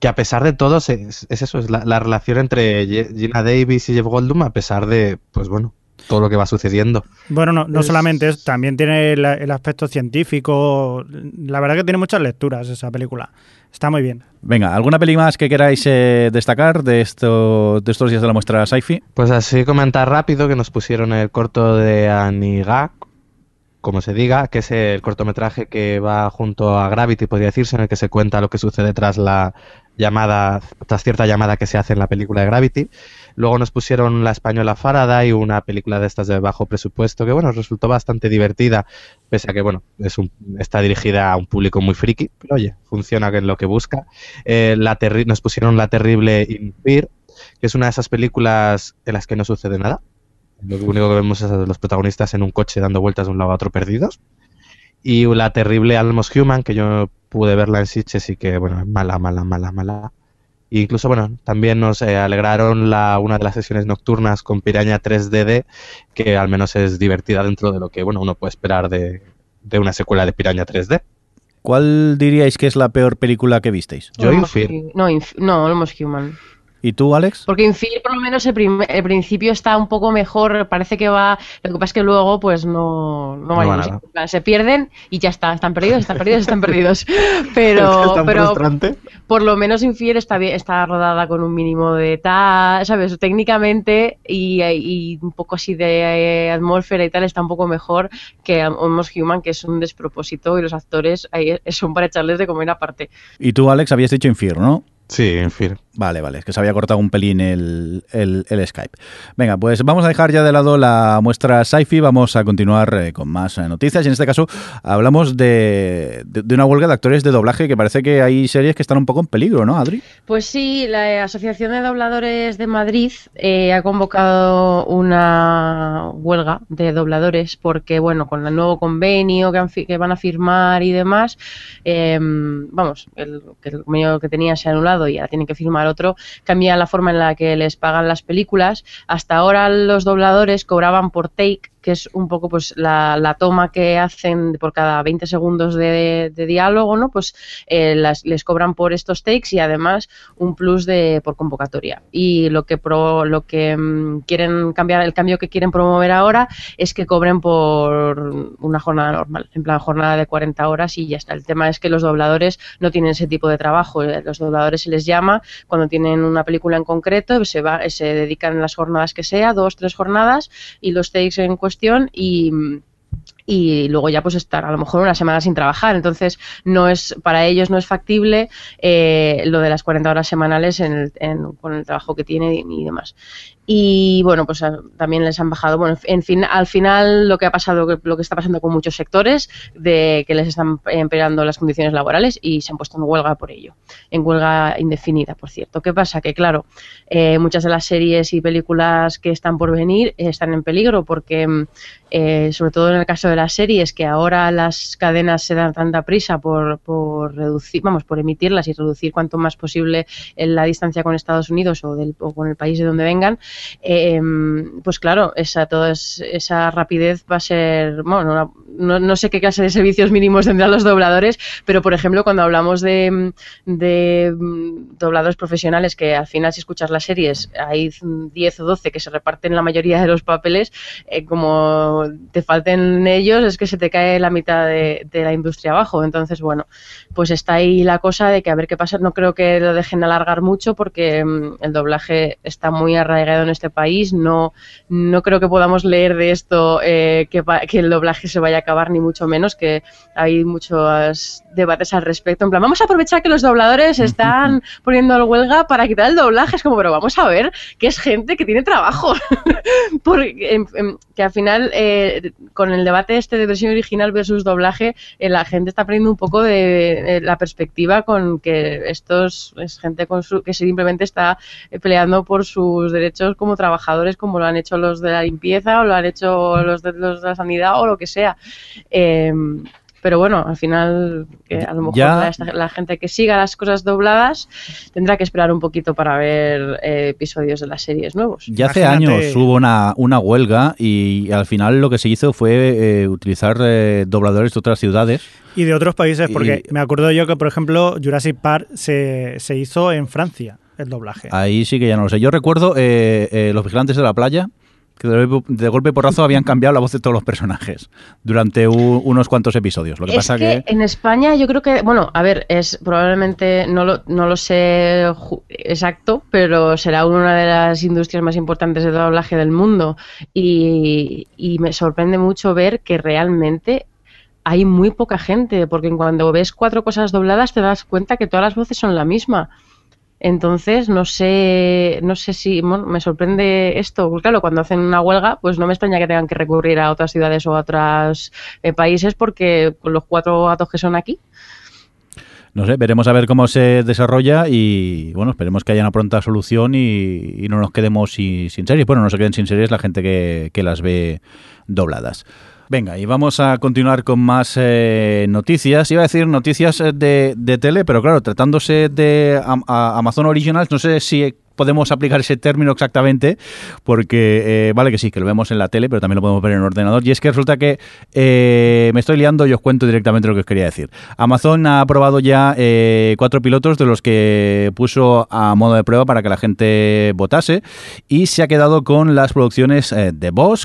que a pesar de todo es, es eso, es la, la relación entre Gina Davis y Jeff Goldblum a pesar de, pues bueno, todo lo que va sucediendo. Bueno, no, no Es- solamente eso, también tiene el aspecto científico. La verdad que tiene muchas lecturas esa película. Está muy bien. Venga, ¿alguna peli más que queráis eh, destacar de, esto, de estos días de la muestra sci-fi? Pues así comentar rápido que nos pusieron el corto de Anigak, como se diga, que es el cortometraje que va junto a Gravity, podría decirse, en el que se cuenta lo que sucede tras la llamada, tras cierta llamada que se hace en la película de Gravity. Luego nos pusieron la española Faraday, una película de estas de bajo presupuesto, que bueno, resultó bastante divertida, pese a que bueno, es un, está dirigida a un público muy friki, pero oye, funciona en lo que busca. Eh, la terri- nos pusieron la terrible In Fear, que es una de esas películas en las que no sucede nada. Lo único que vemos es a los protagonistas en un coche dando vueltas de un lado a otro perdidos. Y la terrible Almost Human, que yo pude verla en Sitges y que, bueno, es mala, mala, mala, mala. E incluso, bueno, también nos eh, alegraron la, una de las sesiones nocturnas con Piraña 3DD, que al menos es divertida dentro de lo que, bueno, uno puede esperar de, de una secuela de Piraña 3D. ¿Cuál diríais que es la peor película que visteis? Yo No, Inf- no, Almost Human. ¿Y tú, Alex? Porque Infir, por lo menos, el, principio está un poco mejor. Parece que va. Lo que pasa es que luego, pues no, no, No va nada. Se pierden y ya está. Están perdidos, están perdidos, están perdidos. [laughs] [laughs] Pero, pero por lo menos Infier está bien, está rodada con un mínimo de tal, ¿sabes? Técnicamente y, y un poco así de eh, atmósfera y tal está un poco mejor que Almost Human, que es un despropósito y los actores ahí son para echarles de comer aparte. Y tú, Alex, habías dicho Infierno, ¿no? Sí, en fin. Vale, vale, es que se había cortado un pelín el, el- el Skype. Venga, pues vamos a dejar ya de lado la muestra sci-fi, vamos a continuar eh, con más eh, noticias. Y en este caso hablamos de, de- de una huelga de actores de doblaje que parece que hay series que están un poco en peligro, ¿no, Adri? Pues sí, la Asociación de Dobladores de Madrid eh, ha convocado una huelga de dobladores porque, bueno, con el nuevo convenio que, han fi- que van a firmar y demás, eh, vamos, el, que el convenio que tenían se ha y ahora tienen que firmar otro, cambia la forma en la que les pagan las películas. Hasta ahora los dobladores cobraban por take que es un poco pues la, la toma que hacen por cada 20 segundos de, diálogo, ¿no? Pues eh, las- les cobran por estos takes y además un plus de por convocatoria. Y lo que pro- lo que mm, quieren cambiar, el cambio que quieren promover ahora es que cobren por una jornada normal, en plan jornada de 40 horas y ya está. El tema es que los dobladores no tienen ese tipo de trabajo. Eh, Los dobladores se les llama cuando tienen una película en concreto, se va, se dedican las jornadas que sea, dos, tres jornadas, y los takes en cuestión y y luego ya pues estar a lo mejor una semana sin trabajar. Entonces no es para ellos no es factible eh, lo de las 40 horas semanales en el- en- con el trabajo que tiene y, y demás y bueno pues a- también les han bajado bueno en fin al final lo que ha pasado lo que está pasando con muchos sectores de que les están empeorando las condiciones laborales y se han puesto en huelga por ello en huelga indefinida por cierto. Qué pasa que claro eh, muchas de las series y películas que están por venir eh, están en peligro porque mm, eh, sobre todo en el caso de las series, que ahora las cadenas se dan tanta prisa por, por reducir, vamos, por emitirlas y reducir cuanto más posible en la distancia con Estados Unidos o, del, o con el país de donde vengan, eh, pues claro, esa, toda es- esa rapidez va a ser, bueno, no, no- no sé qué clase de servicios mínimos tendrán los dobladores, pero por ejemplo, cuando hablamos de, de mm, dobladores profesionales, que al final si escuchas las series hay 10 o 12 que se reparten la mayoría de los papeles, eh, como te falten ellos, es que se te cae la mitad de, de la industria abajo. Entonces, bueno, pues está ahí la cosa de que a ver qué pasa. No creo que lo dejen alargar mucho porque mm, el doblaje está muy arraigado en este país. No, no creo que podamos leer de esto eh, que, el doblaje se vaya a acabar, ni mucho menos, que hay muchos debates al respecto. En plan, vamos a aprovechar que los dobladores están poniendo el huelga para quitar el doblaje. Es como, pero vamos a ver que es gente que tiene trabajo. [laughs] Porque, que al final, eh, con el debate este de versión original versus doblaje, eh, la gente está perdiendo un poco de, la perspectiva con que estos es gente con su, que simplemente está peleando por sus derechos como trabajadores como lo han hecho los de la limpieza o lo han hecho los de, los de la sanidad o lo que sea. Eh, pero bueno, al final, a lo mejor la, gente que siga las cosas dobladas tendrá que esperar un poquito para ver eh, episodios de las series nuevos. Ya hace años hubo una, una, huelga y al final lo que se hizo fue eh, utilizar eh, dobladores de otras ciudades. Y de otros países, porque me acuerdo yo que, por ejemplo, Jurassic Park se, se hizo en Francia, el doblaje. Ahí sí que ya no lo sé. Yo recuerdo Los Vigilantes de la Playa, que de, golpe y porrazo habían cambiado la voz de todos los personajes durante unos cuantos episodios. Lo que pasa que, en España yo creo que, bueno, a ver, es probablemente no lo, no lo sé exacto, pero será una de las industrias más importantes de doblaje del mundo y, y me sorprende mucho ver que realmente hay muy poca gente, porque cuando ves cuatro cosas dobladas te das cuenta que todas las voces son la misma. Entonces, no sé, no sé si me sorprende esto. Claro, cuando hacen una huelga, pues no me extraña que tengan que recurrir a otras ciudades o a otros eh, países porque con los cuatro gatos que son aquí. No sé, veremos a ver cómo se desarrolla y bueno, esperemos que haya una pronta solución y, no nos quedemos sin, series. Bueno, no se queden sin series la gente que, que las ve dobladas. Venga, y vamos a continuar con más eh, noticias. Iba a decir noticias eh, de, de, tele, pero claro, tratándose de Amazon Originals, no sé si podemos aplicar ese término exactamente, porque eh, vale que sí, que lo vemos en la tele, pero también lo podemos ver en el ordenador. Y es que resulta que eh, me estoy liando y os cuento directamente lo que os quería decir. Amazon ha aprobado ya eh, cuatro pilotos de los que puso a modo de prueba para que la gente votase y se ha quedado con las producciones de Bosch,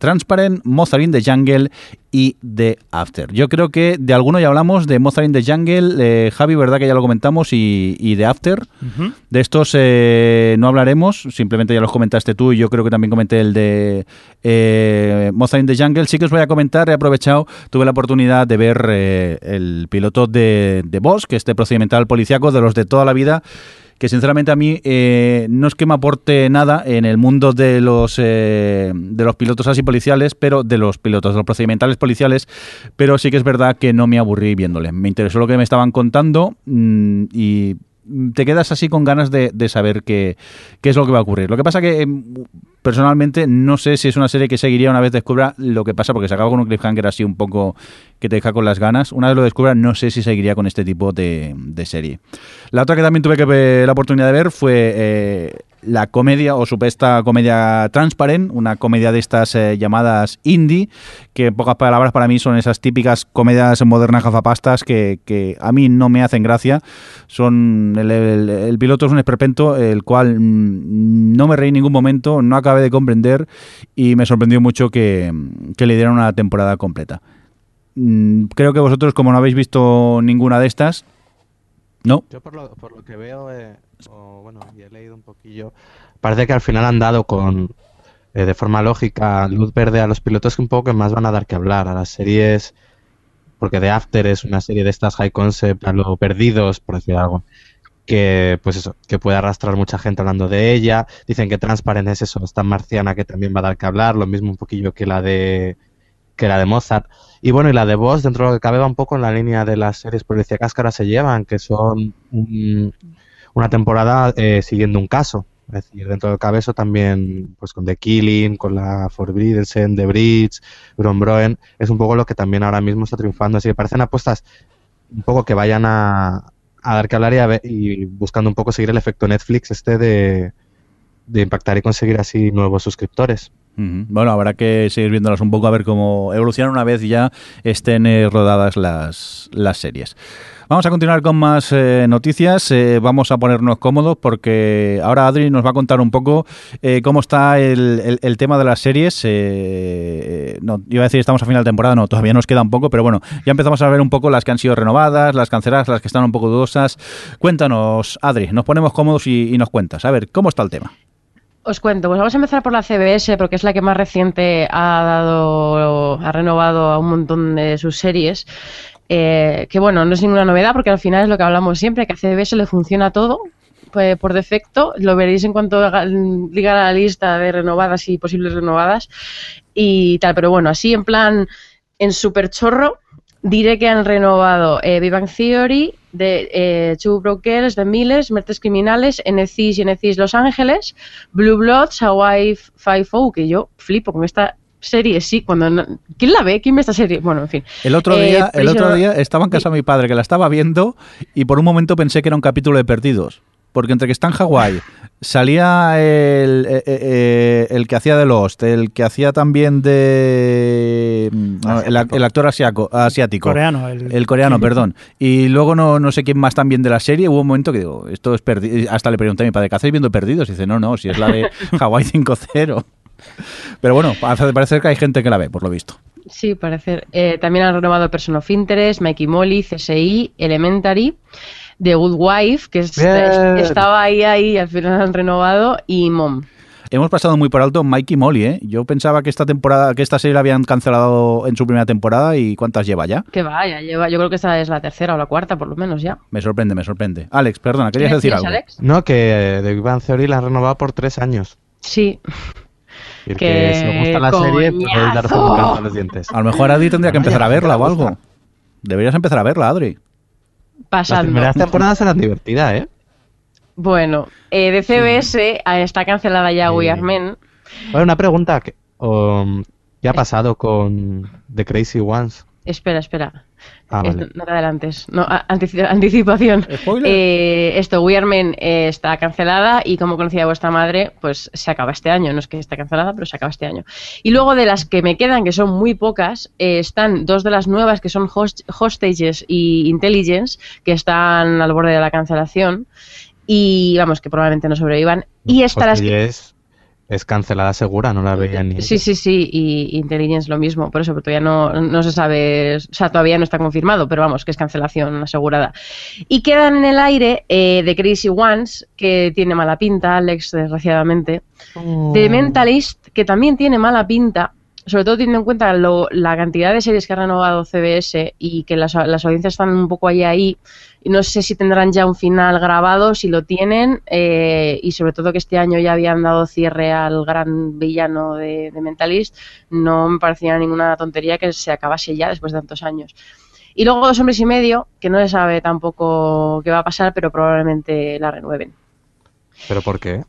Transparent, Mozart in the Jungle y The After. Yo creo que de alguno ya hablamos, de Mozart in the Jungle, eh, Javi, ¿verdad que ya lo comentamos? Y, y The After. De estos eh, no hablaremos, simplemente ya los comentaste tú y yo creo que también comenté el de eh, Mozart in the Jungle. Sí que os voy a comentar, he aprovechado, tuve la oportunidad de ver eh, el piloto de, de Boss, que es este procedimental policiaco de los de toda la vida que sinceramente a mí eh, no es que me aporte nada en el mundo de los eh, de los pilotos así policiales, pero de los pilotos, de los procedimentales policiales, pero sí que es verdad que no me aburrí viéndole. Me interesó lo que me estaban contando mm, y te quedas así con ganas de, saber qué, qué, es lo que va a ocurrir. Lo que pasa que em, personalmente no sé si es una serie que seguiría una vez descubra lo que pasa, porque se acaba con un cliffhanger así un poco que te deja con las ganas. Una vez lo descubra, no sé si seguiría con este tipo de, serie. La otra que también tuve que ver la oportunidad de ver fue eh, la comedia o supuesta comedia Transparent, una comedia de estas eh, llamadas indie, que en pocas palabras para mí son esas típicas comedias modernas gafapastas que, a mí no me hacen gracia. Son el, piloto es un esperpento, el cual mm, no me reí en ningún momento, no acabé de comprender y me sorprendió mucho que, que le dieran una temporada completa. Mm, creo que vosotros, como no habéis visto ninguna de estas, no. Yo por lo, por lo que veo, eh, bueno, y he leído un poquillo, parece que al final han dado con, eh, de forma lógica, luz verde a los pilotos que un poco más van a dar que hablar. A las series, porque The After es una serie de estas high concept, a lo perdidos, por decir algo, que pues eso, que puede arrastrar mucha gente hablando de ella. Dicen que Transparent es eso, esta marciana que también va a dar que hablar, lo mismo un poquillo que la de que la de Mozart. Y bueno, y la de Boss, dentro de lo que cabe, va un poco en la línea de las series policíacas que ahora se llevan, que son una temporada eh, siguiendo un caso. Es decir, dentro del cabezo también, pues con The Killing, con la Forbidden, The Bridge, Broen, es un poco lo que también ahora mismo está triunfando. Así que parecen apuestas un poco que vayan a, dar que hablar y, buscando un poco seguir el efecto Netflix este de, de impactar y conseguir así nuevos suscriptores. Bueno, habrá que seguir viéndolas un poco a ver cómo evolucionan una vez ya estén eh, rodadas las, las series. Vamos a continuar con más eh, noticias. Eh, vamos a ponernos cómodos porque ahora Adri nos va a contar un poco cómo está el, el, tema de las series. no, iba a decir estamos a final de temporada, no, todavía nos queda un poco, pero bueno, ya empezamos a ver un poco las que han sido renovadas, las canceladas, las que están un poco dudosas. Cuéntanos, Adri, nos ponemos cómodos y, y nos cuentas. A ver, ¿cómo está el tema? Os cuento, pues vamos a empezar por la CBS porque es la que más reciente ha dado, ha renovado a un montón de sus series. Eh, que bueno, no es ninguna novedad porque al final es lo que hablamos siempre, que a CBS le funciona todo pues, por defecto. Lo veréis en cuanto diga la lista de renovadas y posibles renovadas y tal. Pero bueno, así en plan, en super chorro, diré que han renovado eh, Bang Theory, de eh, Two Broke Girls, The Miles, Mertes Criminales, NCIS y NCIS Los Ángeles, Blue Bloods, Hawaii Five-O, que yo flipo con esta serie, sí, cuando no- ¿quién la ve? ¿Quién ve esta serie? Bueno, en fin. El otro Eh, día, el otro día estaba en casa de mi padre que la estaba viendo y por un momento pensé que era un capítulo de Perdidos. Porque entre que está en Hawái, salía el, eh, eh, el que hacía de Lost, el que hacía también de... mm, El, actor asiaco- asiático. Coreano, el- El coreano, perdón. Y luego no, no sé quién más también de la serie. Hubo un momento que digo, esto es perdido. Hasta le pregunté a mi padre, ¿qué hacéis viendo Perdidos? Y dice, no, no, si es la de [laughs] Hawái 5-0. Pero bueno, hace parecer que hay gente que la ve, por lo visto. Sí, parece. eh, también han renovado Person of Interest, Mikey Molly, CSI, Elementary, The Good Wife, que Bien. estaba ahí, ahí, y al final han renovado, y Mom. Hemos pasado muy por alto Mikey Molly, ¿eh? Yo pensaba que esta temporada, que esta serie la habían cancelado en su primera temporada y ¿cuántas lleva ya? Que vaya, lleva, yo creo que esta es la tercera o la cuarta, por lo menos ya. Me sorprende, me sorprende. Alex, perdona, querías ¿Me decir algo. Alex? No, que The Big Bang Theory la han renovado por tres años. Sí, Y ¡Qué que si os gusta la serie, canto a los dientes. A lo mejor Adri tendría que empezar a ¿qué verla o algo. Deberías empezar a verla, Adri. Las pasando. primeras temporadas eran divertidas, ¿eh? Bueno, eh, de CBS eh, está cancelada ya Sí. We Are Men. Bueno, una pregunta. que- um, ¿Qué ha pasado con The Crazy Ones? Espera, espera. Ah. No te adelantes. No, anticipación. Eh, esto, We Are Men eh, está cancelada y como conocía vuestra madre, pues se acaba este año. No es que esté cancelada, pero se acaba este año. Y luego de las que me quedan, que son muy pocas, eh, están dos de las nuevas que son Host- Hostages y Intelligence, que están al borde de la cancelación. Y vamos, que probablemente no sobrevivan. Y esta las que- es, cancelada segura, no la veía ni. Sí, sí, sí, y Intelligence lo mismo, por eso, pero todavía no, no se sabe, o sea, todavía no está confirmado, pero vamos, que es cancelación asegurada. Y quedan en el aire eh, The Crazy Ones, que tiene mala pinta, Alex, desgraciadamente. Oh. The Mentalist, que también tiene mala pinta, sobre todo teniendo en cuenta lo- la cantidad de series que ha renovado CBS y que las, las audiencias están un poco ahí ahí. No sé si tendrán ya un final grabado, si lo tienen, eh, y sobre todo que este año ya habían dado cierre al gran villano de, de Mentalist, no me parecía ninguna tontería que se acabase ya después de tantos años. Y luego Dos Hombres y Medio, que no se sabe tampoco qué va a pasar, pero probablemente la renueven. ¿Pero por qué?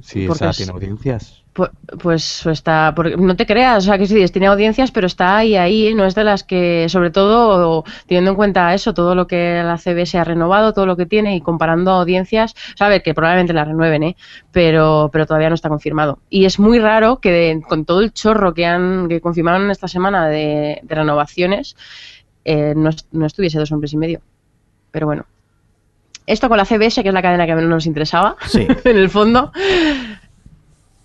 Si Porque esa es- tiene audiencias. Pues, pues está, porque no te creas, o sea, que sí, tiene audiencias, pero está ahí, ahí, ¿eh? no es de las que, sobre todo, teniendo en cuenta eso, todo lo que la CBS ha renovado, todo lo que tiene y comparando audiencias, sabe que probablemente la renueven, ¿eh? pero, pero todavía no está confirmado. Y es muy raro que de- con todo el chorro que han que confirmaron esta semana de, de renovaciones, eh, no, no estuviese dos hombres y medio. Pero bueno. Esto con la CBS, que es la cadena que menos nos interesaba, Sí. [laughs] en el fondo.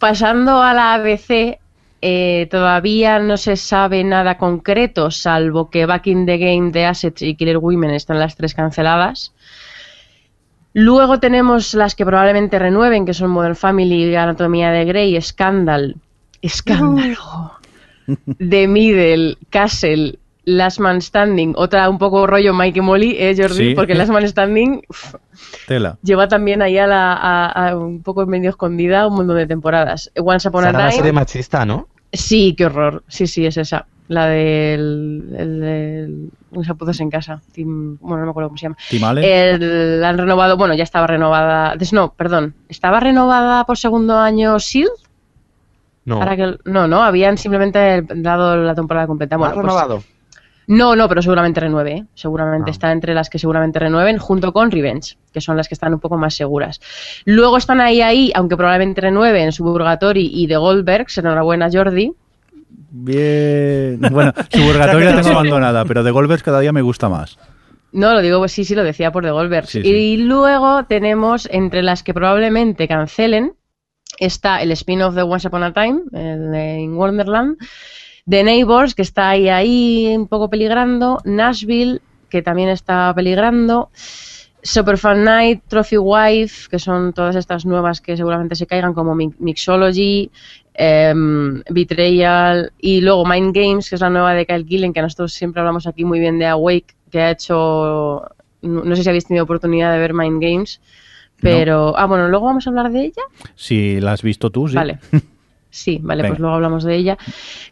Pasando a la ABC, eh, todavía no se sabe nada concreto, salvo que Back in the Game, The Assets y Killer Women están las tres canceladas. Luego tenemos las que probablemente renueven, que son Modern Family, Anatomía de Grey, Scandal, Escándalo, The Middle, Castle, Last Man Standing, otra un poco rollo Mike y Molly, ¿eh, Jordi? Sí. Porque Last Man Standing uf, Tela. lleva también ahí a, la, a- a un poco medio escondida un montón de temporadas. Once Upon a Time. serie machista, ¿no? Sí, qué horror. Sí, sí, es esa. La del. El, unos apuntes en casa. Tim- bueno, no me acuerdo cómo se llama. Timale. El, la han renovado. Bueno, ya estaba renovada. No, perdón. ¿Estaba renovada por segundo año SEAL? No. Ahora que- no, no, habían simplemente dado la temporada completa. ¿No Bueno, ha pues- renovado? No, no, pero seguramente renueve. ¿eh? Seguramente Ah. está entre las que seguramente renueven, junto con Revenge, que son las que están un poco más seguras. Luego están ahí, ahí, aunque probablemente renueven Suburgatory y The Goldbergs. Enhorabuena, Jordi. Bien. [laughs] Bueno, Suburgatoria la tengo [laughs] abandonada, pero de Golbers cada día me gusta más. No, lo digo, pues sí, sí, lo decía por The Goldbergs. Sí, Y luego tenemos entre las que probablemente cancelen, está el spin-off de Once Upon a Time, el de In Wonderland, The Neighbors, que está ahí, ahí un poco peligrando, Nashville, que también está peligrando, Superfan Night, Trophy Wife, que son todas estas nuevas que seguramente se caigan, como Mi- Mixology, em, Betrayal, y luego Mind Games, que es la nueva de Kyle Gillen, que nosotros siempre hablamos aquí muy bien de Awake, que ha hecho, no no sé si habéis tenido oportunidad de ver Mind Games, pero, ah, bueno, luego vamos a hablar de ella. Si la has visto tú, sí. Vale. [laughs] Sí, vale, Venga. pues luego hablamos de ella.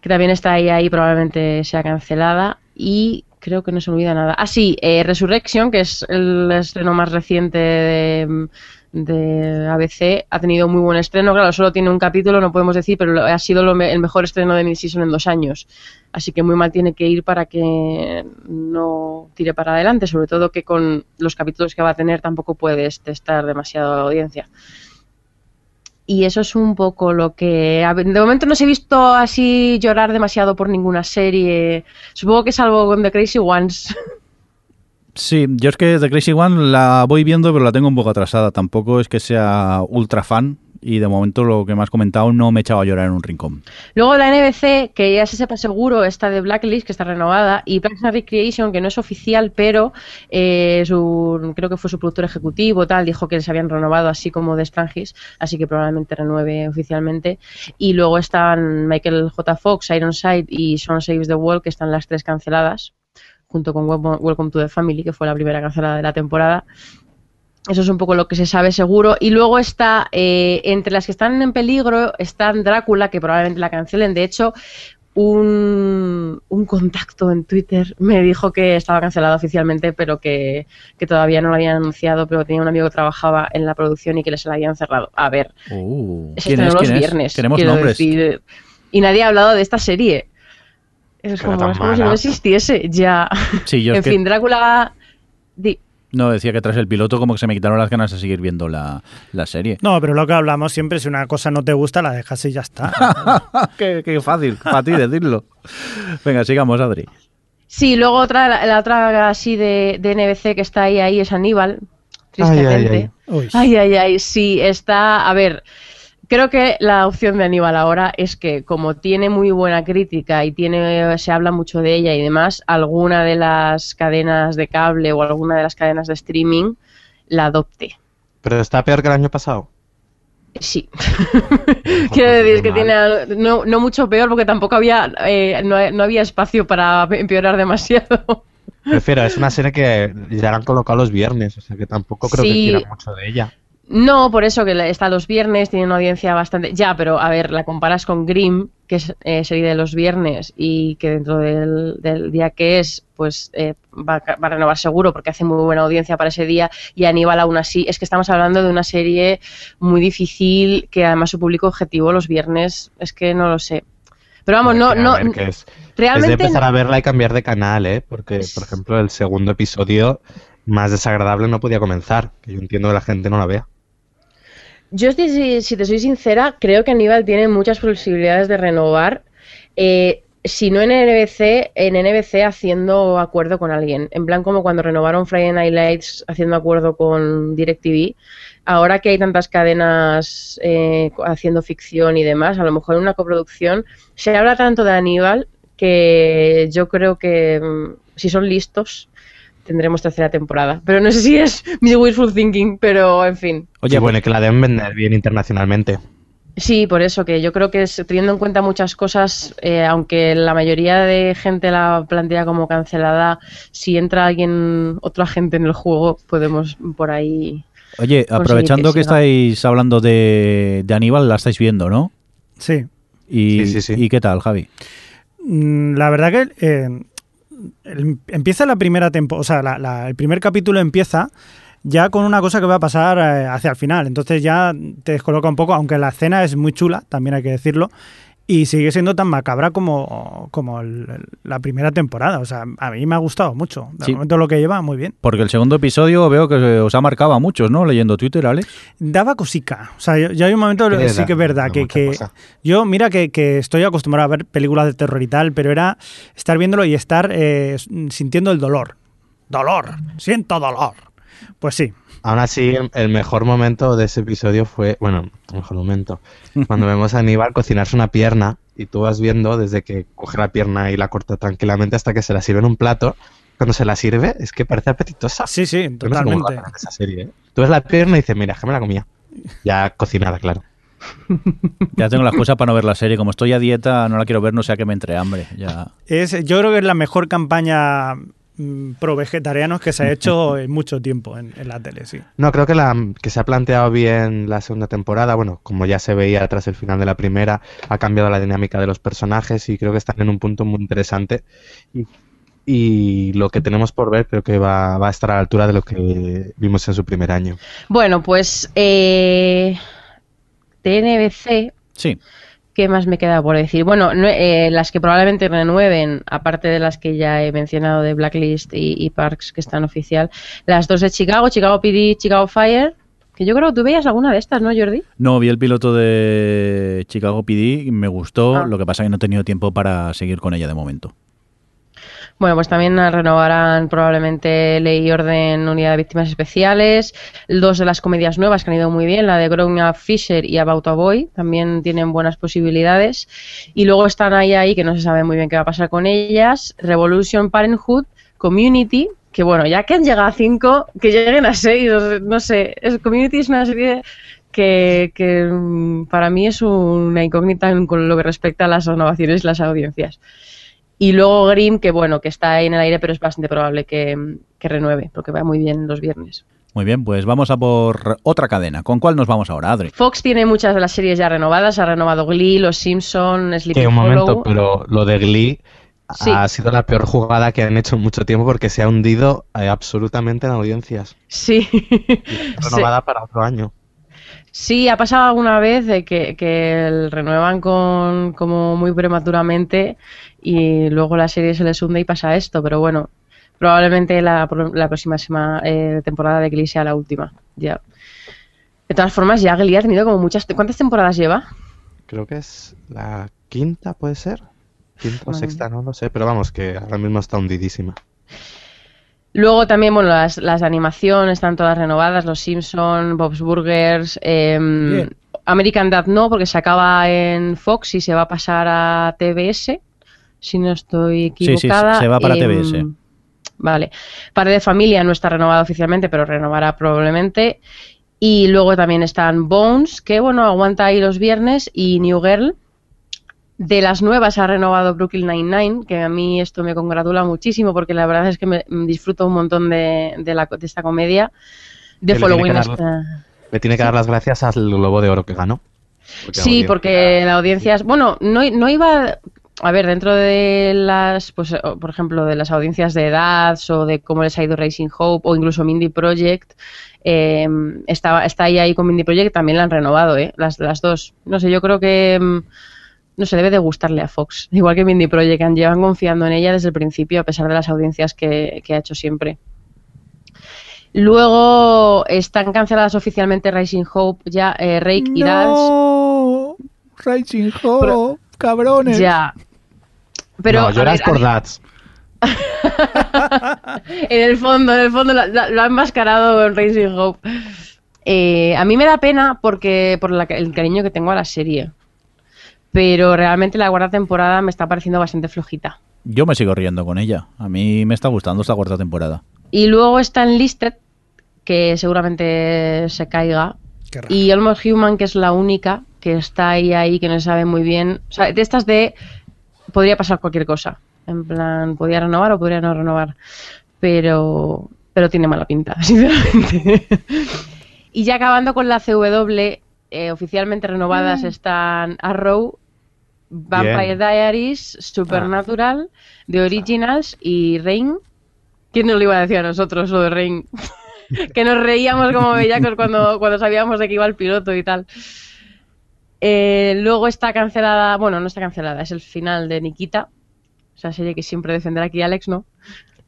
Que también está ahí, ahí, probablemente sea cancelada. y creo que no se olvida nada. Ah, sí, eh, Resurrection, que es el estreno más reciente de, de ABC, ha tenido muy buen estreno. Claro, solo tiene un capítulo, no podemos decir, pero ha sido lo me- el mejor estreno de mid-season en dos años. Así que muy mal tiene que ir para que no tire para adelante, sobre todo que con los capítulos que va a tener tampoco puedes testar demasiado audiencia. Y eso es un poco lo que... De momento no os he visto así llorar demasiado por ninguna serie. Supongo que salvo con The Crazy Ones. [laughs] Sí, yo es que The Crazy One la voy viendo, pero la tengo un poco atrasada. Tampoco es que sea ultra fan. Y de momento lo que me has comentado no me he echado a llorar en un rincón. Luego la NBC, que ya se sepa seguro, está de Blacklist, que está renovada, y Parks and Recreation, que no es oficial, pero eh, su, creo que fue su productor ejecutivo, tal, dijo que les habían renovado, así como de Strangis, así que probablemente renueve oficialmente. Y luego están Michael J. Fox, Ironside y Sean Saves the World, que están las tres canceladas, junto con Welcome to the Family, que fue la primera cancelada de la temporada. Eso es un poco lo que se sabe seguro. Y luego está, eh, entre las que están en peligro, están Drácula, que probablemente la cancelen. De hecho, un, un contacto en Twitter [laughs] me dijo que estaba cancelada oficialmente, pero que, que todavía no lo habían anunciado, pero tenía un amigo que trabajaba en la producción y que les la habían cerrado. A ver, Uh, se ¿Quién estrenó es? los viernes. Quiero nombres. decir. y nadie ha hablado de esta serie. Es Pero como, es como si no existiese ya. Sí, yo [laughs] en que fin, Drácula... di- no decía que tras el piloto como que se me quitaron las ganas de seguir viendo la, la serie. No, pero lo que hablamos siempre, si una cosa no te gusta, la dejas y ya está. [laughs] qué, qué fácil para ti decirlo. Venga, sigamos, Adri. Sí, luego otra, la, la otra así de, de NBC que está ahí, ahí es Aníbal, tristemente. Ay, ay, ay, sí, está. A ver, creo que la opción de Aníbal ahora es que, como tiene muy buena crítica y tiene se habla mucho de ella y demás, alguna de las cadenas de cable o alguna de las cadenas de streaming la adopte. Pero está peor que el año pasado. Sí. [laughs] Quiero pues decir que tiene no, no mucho peor porque tampoco había eh, no, no había espacio para empeorar demasiado. Prefiero, es una serie que ya la han colocado los viernes, o sea que tampoco creo que quiera mucho de ella. No, por eso que está los viernes, tiene una audiencia bastante... Ya, pero a ver, la comparas con Grimm, que es eh, serie de los viernes y que dentro del, del día que es, pues eh, va, a ca- va a renovar seguro porque hace muy buena audiencia para ese día y Aníbal aún así. Es que estamos hablando de una serie muy difícil que además su público objetivo los viernes es que no lo sé. Pero vamos, no, no, ver, que es, es de realmente... empezar no- a verla y cambiar de canal, ¿eh? Porque, por ejemplo, el segundo episodio más desagradable no podía comenzar, que yo entiendo que la gente no la vea. Yo, si, si- te soy sincera, creo que Aníbal tiene muchas posibilidades de renovar. eh, si no en NBC, en NBC haciendo acuerdo con alguien. En plan, como cuando renovaron Friday Night Lights haciendo acuerdo con DirecTV. Ahora que hay tantas cadenas eh, haciendo ficción y demás, a lo mejor en una coproducción, se habla tanto de Aníbal que yo creo que mm, si son listos tendremos tercera temporada. Pero no sé si es mi wishful thinking, pero en fin. Oye, bueno, y que la deben vender bien internacionalmente. Sí, por eso que yo creo que es, teniendo en cuenta muchas cosas, eh, aunque la mayoría de gente la plantea como cancelada, si entra alguien, otro agente en el juego, podemos por ahí. Oye, aprovechando que estáis hablando de, de Aníbal, la estáis viendo, ¿no? Sí. Y, Sí, sí, sí. ¿Y qué tal, Javi? Mm, La verdad que eh, empieza la primera temporada, o sea, la- el primer capítulo empieza ya con una cosa que va a pasar eh, hacia el final. Entonces ya te descoloca un poco, aunque la escena es muy chula, también hay que decirlo, y sigue siendo tan macabra como, como el- el- la primera temporada. O sea, a mí me ha gustado mucho. De Sí. momento lo que lleva, muy bien. Porque el segundo episodio veo que os ha marcado a muchos, ¿no? Leyendo Twitter, Alex. Daba cosica. O sea, yo- ya hay un momento, Sí, que es verdad, da que, que yo, mira que, que estoy acostumbrado a ver películas de terror y tal, pero era estar viéndolo y estar eh, sintiendo el dolor. Dolor, siento dolor. Pues sí, Aún así, el- el mejor momento de ese episodio fue, bueno, el mejor momento, cuando [laughs] vemos a Aníbal cocinarse una pierna y tú vas viendo desde que coge la pierna y la corta tranquilamente hasta que se la sirve en un plato. Cuando se la sirve es que parece apetitosa. sí, sí, Yo no sé totalmente. esa serie, ¿eh? Tú ves la pierna y dices, mira, que me la comía. Ya cocinada, claro. [laughs] Ya tengo la excusa para no ver la serie. Como estoy a dieta, no la quiero ver, no sea que me entre hambre. Ya. Es, yo creo que es la mejor campaña pro vegetarianos que se ha hecho [laughs] en mucho tiempo en, en la tele, sí. No, creo que, la, que se ha planteado bien la segunda temporada. Bueno, como ya se veía tras el final de la primera, ha cambiado la dinámica de los personajes y creo que están en un punto muy interesante. Y y lo que tenemos por ver creo que va, va a estar a la altura de lo que vimos en su primer año. Bueno, pues eh, TNBC, Sí. ¿Qué más me queda por decir? Bueno, no- eh, las que probablemente renueven, aparte de las que ya he mencionado de Blacklist y, y Parks, que están oficial, las dos de Chicago, Chicago PD, Chicago Fire, que yo creo que tú veías alguna de estas, ¿no, Jordi? No, vi el piloto de Chicago PD y me gustó, Ah. lo que pasa es que no he tenido tiempo para seguir con ella de momento. Bueno, pues también renovarán probablemente Ley y Orden Unidad de Víctimas Especiales. Dos de las comedias nuevas que han ido muy bien, la de Grown Up Fisher y About a Boy, también tienen buenas posibilidades. Y luego están ahí, ahí, que no se sabe muy bien qué va a pasar con ellas, Revolution Parenthood, Community, que bueno, ya que han llegado a cinco, que lleguen a seis, o sea, no sé. Es, Community es una serie que, que, mm, para mí es una incógnita con lo que respecta a las renovaciones y las audiencias. Y luego Grimm, que bueno, que está ahí en el aire, pero es bastante probable que, que renueve, porque va muy bien los viernes. Muy bien, pues vamos a por otra cadena. ¿Con cuál nos vamos ahora, Adri? Fox tiene muchas de las series ya renovadas, ha renovado Glee, Los Simpson, Sleepy Que un momento, Hollow. pero lo de Glee Sí. ha sido la peor jugada que han hecho en mucho tiempo porque se ha hundido eh, absolutamente en audiencias. Sí. [laughs] Renovada para otro año. Sí, ha pasado alguna vez de que, que el renuevan con como muy prematuramente y luego la serie se les hunde y pasa esto, pero bueno, probablemente la, la próxima sema- eh, temporada de Glee sea la última. Ya. De todas formas, ya Glee ha tenido como muchas. ¿Cuántas temporadas lleva? Creo que es la quinta, ¿puede ser? Quinta o sexta, no lo sé, pero vamos, que ahora mismo está hundidísima. Luego también, bueno, las, las de animación están todas renovadas, Los Simpson, Bob's Burgers, em. American Dad no, porque se acaba en Fox y se va a pasar a TBS, si no estoy Sí, sí, equivocada. se va para Em, TBS. Vale. Padre de Familia no está renovada oficialmente, pero renovará probablemente. Y luego también están Bones, que bueno, aguanta ahí los viernes, y New Girl. De las nuevas ha renovado Brooklyn Nine-Nine, que a mí esto me congratula muchísimo porque la verdad es que me disfruto un montón de, de la- de esta comedia. De Que le tiene Following que dar- está- Le tiene que dar las gracias al Globo de Oro que ganó. Porque Sí, porque la audiencia es. Bueno, no, no iba. A ver, dentro de las. Pues, o, por ejemplo, de las audiencias de edad o de cómo les ha ido Racing Hope o incluso Mindy Project. eh, está, está ahí, ahí con Mindy Project, también la han renovado, ¿eh? Las, las dos. No sé, yo creo que. mm, No sé, debe de gustarle a Fox. [laughs] Igual que Mindy Project, han- llevan confiando en ella desde el principio, a pesar de las audiencias que, que ha hecho siempre. Luego están canceladas oficialmente Rising Hope, ya eh, Rake y Dals. No, Racing Hope, cabrones. Ya. Pero no, lloras ver, por Dats. [laughs] en el fondo, en el fondo lo, lo- lo han mascarado con Racing Hope. Eh, a mí me da pena porque por la- el cariño que tengo a la serie. Pero realmente la cuarta temporada me está pareciendo bastante flojita. Yo me sigo riendo con ella. A mí me está gustando esta cuarta temporada. Y luego está Enlisted, que seguramente se caiga. Y Almost Human, que es la única que está ahí, ahí, que no se sabe muy bien. O sea, de estas de. Podría pasar cualquier cosa. En plan, podría renovar o podría no renovar. Pero. Pero tiene mala pinta, [laughs] sinceramente. y ya acabando con la CW, eh, oficialmente renovadas están Arrow, Vampire Bien. Diaries, Supernatural, The Originals y Rain. ¿Quién nos lo iba a decir a nosotros lo de Rain? [laughs] que nos reíamos como bellacos cuando, cuando sabíamos de que iba el piloto y tal. Eh, luego está cancelada, bueno, no está cancelada, es el final de Nikita, esa serie que siempre defenderá aquí Alex, ¿no?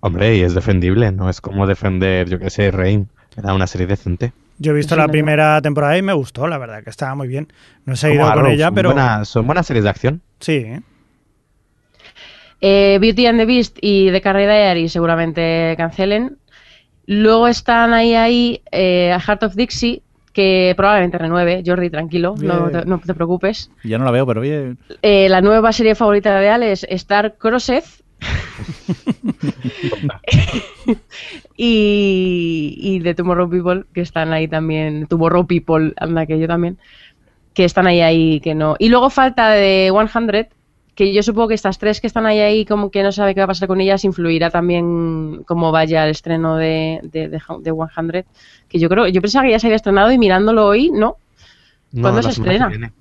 Hombre, y es defendible, no es como defender, yo qué sé, Rain. Era una serie decente. Yo he visto la me primera temporada y me gustó, la verdad, que estaba muy bien. No he seguido con ella, pero son buenas series de acción. sí. ¿eh? Eh, Beauty and the Beast y The Carrie Diary seguramente cancelen. Luego están ahí, ahí, eh, Heart of Dixie, que probablemente renueve. Jordi, tranquilo, no te, no te preocupes. Ya no la veo, pero bien. Eh, la nueva serie favorita de Ale es Star Crossed. [laughs] y, y de Tomorrow People, que están ahí también. Tomorrow People, anda que yo también. Que están ahí, ahí, que no. Y luego falta de 100, que yo supongo que estas tres que están ahí, ahí, como que no sabe qué va a pasar con ellas, influirá también cómo vaya el estreno de, de, de, de 100. Que yo creo, yo pensaba que ya se había estrenado y mirándolo hoy, no. No, ¿Cuándo la se estrena?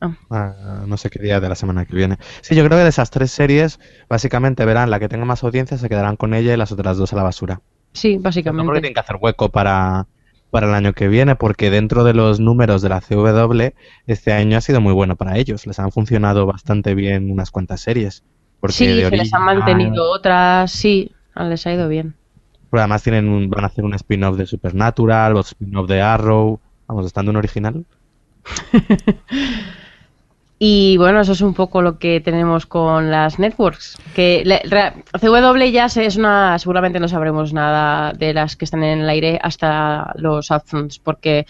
Ah. Ah, no sé qué día de la semana que viene. Sí, yo creo que de esas tres series, básicamente verán la que tenga más audiencia, se quedarán con ella y las otras dos a la basura. Sí, No porque básicamente. tienen que hacer hueco para, para el año que viene, porque dentro de los números de la CW, este año ha sido muy bueno para ellos. Les han funcionado bastante bien unas cuantas series. Porque Sí, de se les han mantenido otras, sí, les ha ido bien. Pero además tienen un- van a hacer un spin-off de Supernatural, o spin-off de Arrow. Vamos, estando un original. [laughs] Y bueno, eso es un poco lo que tenemos con las networks. Que CW ya es una, seguramente no sabremos nada de las que están en el aire hasta los upfronts, porque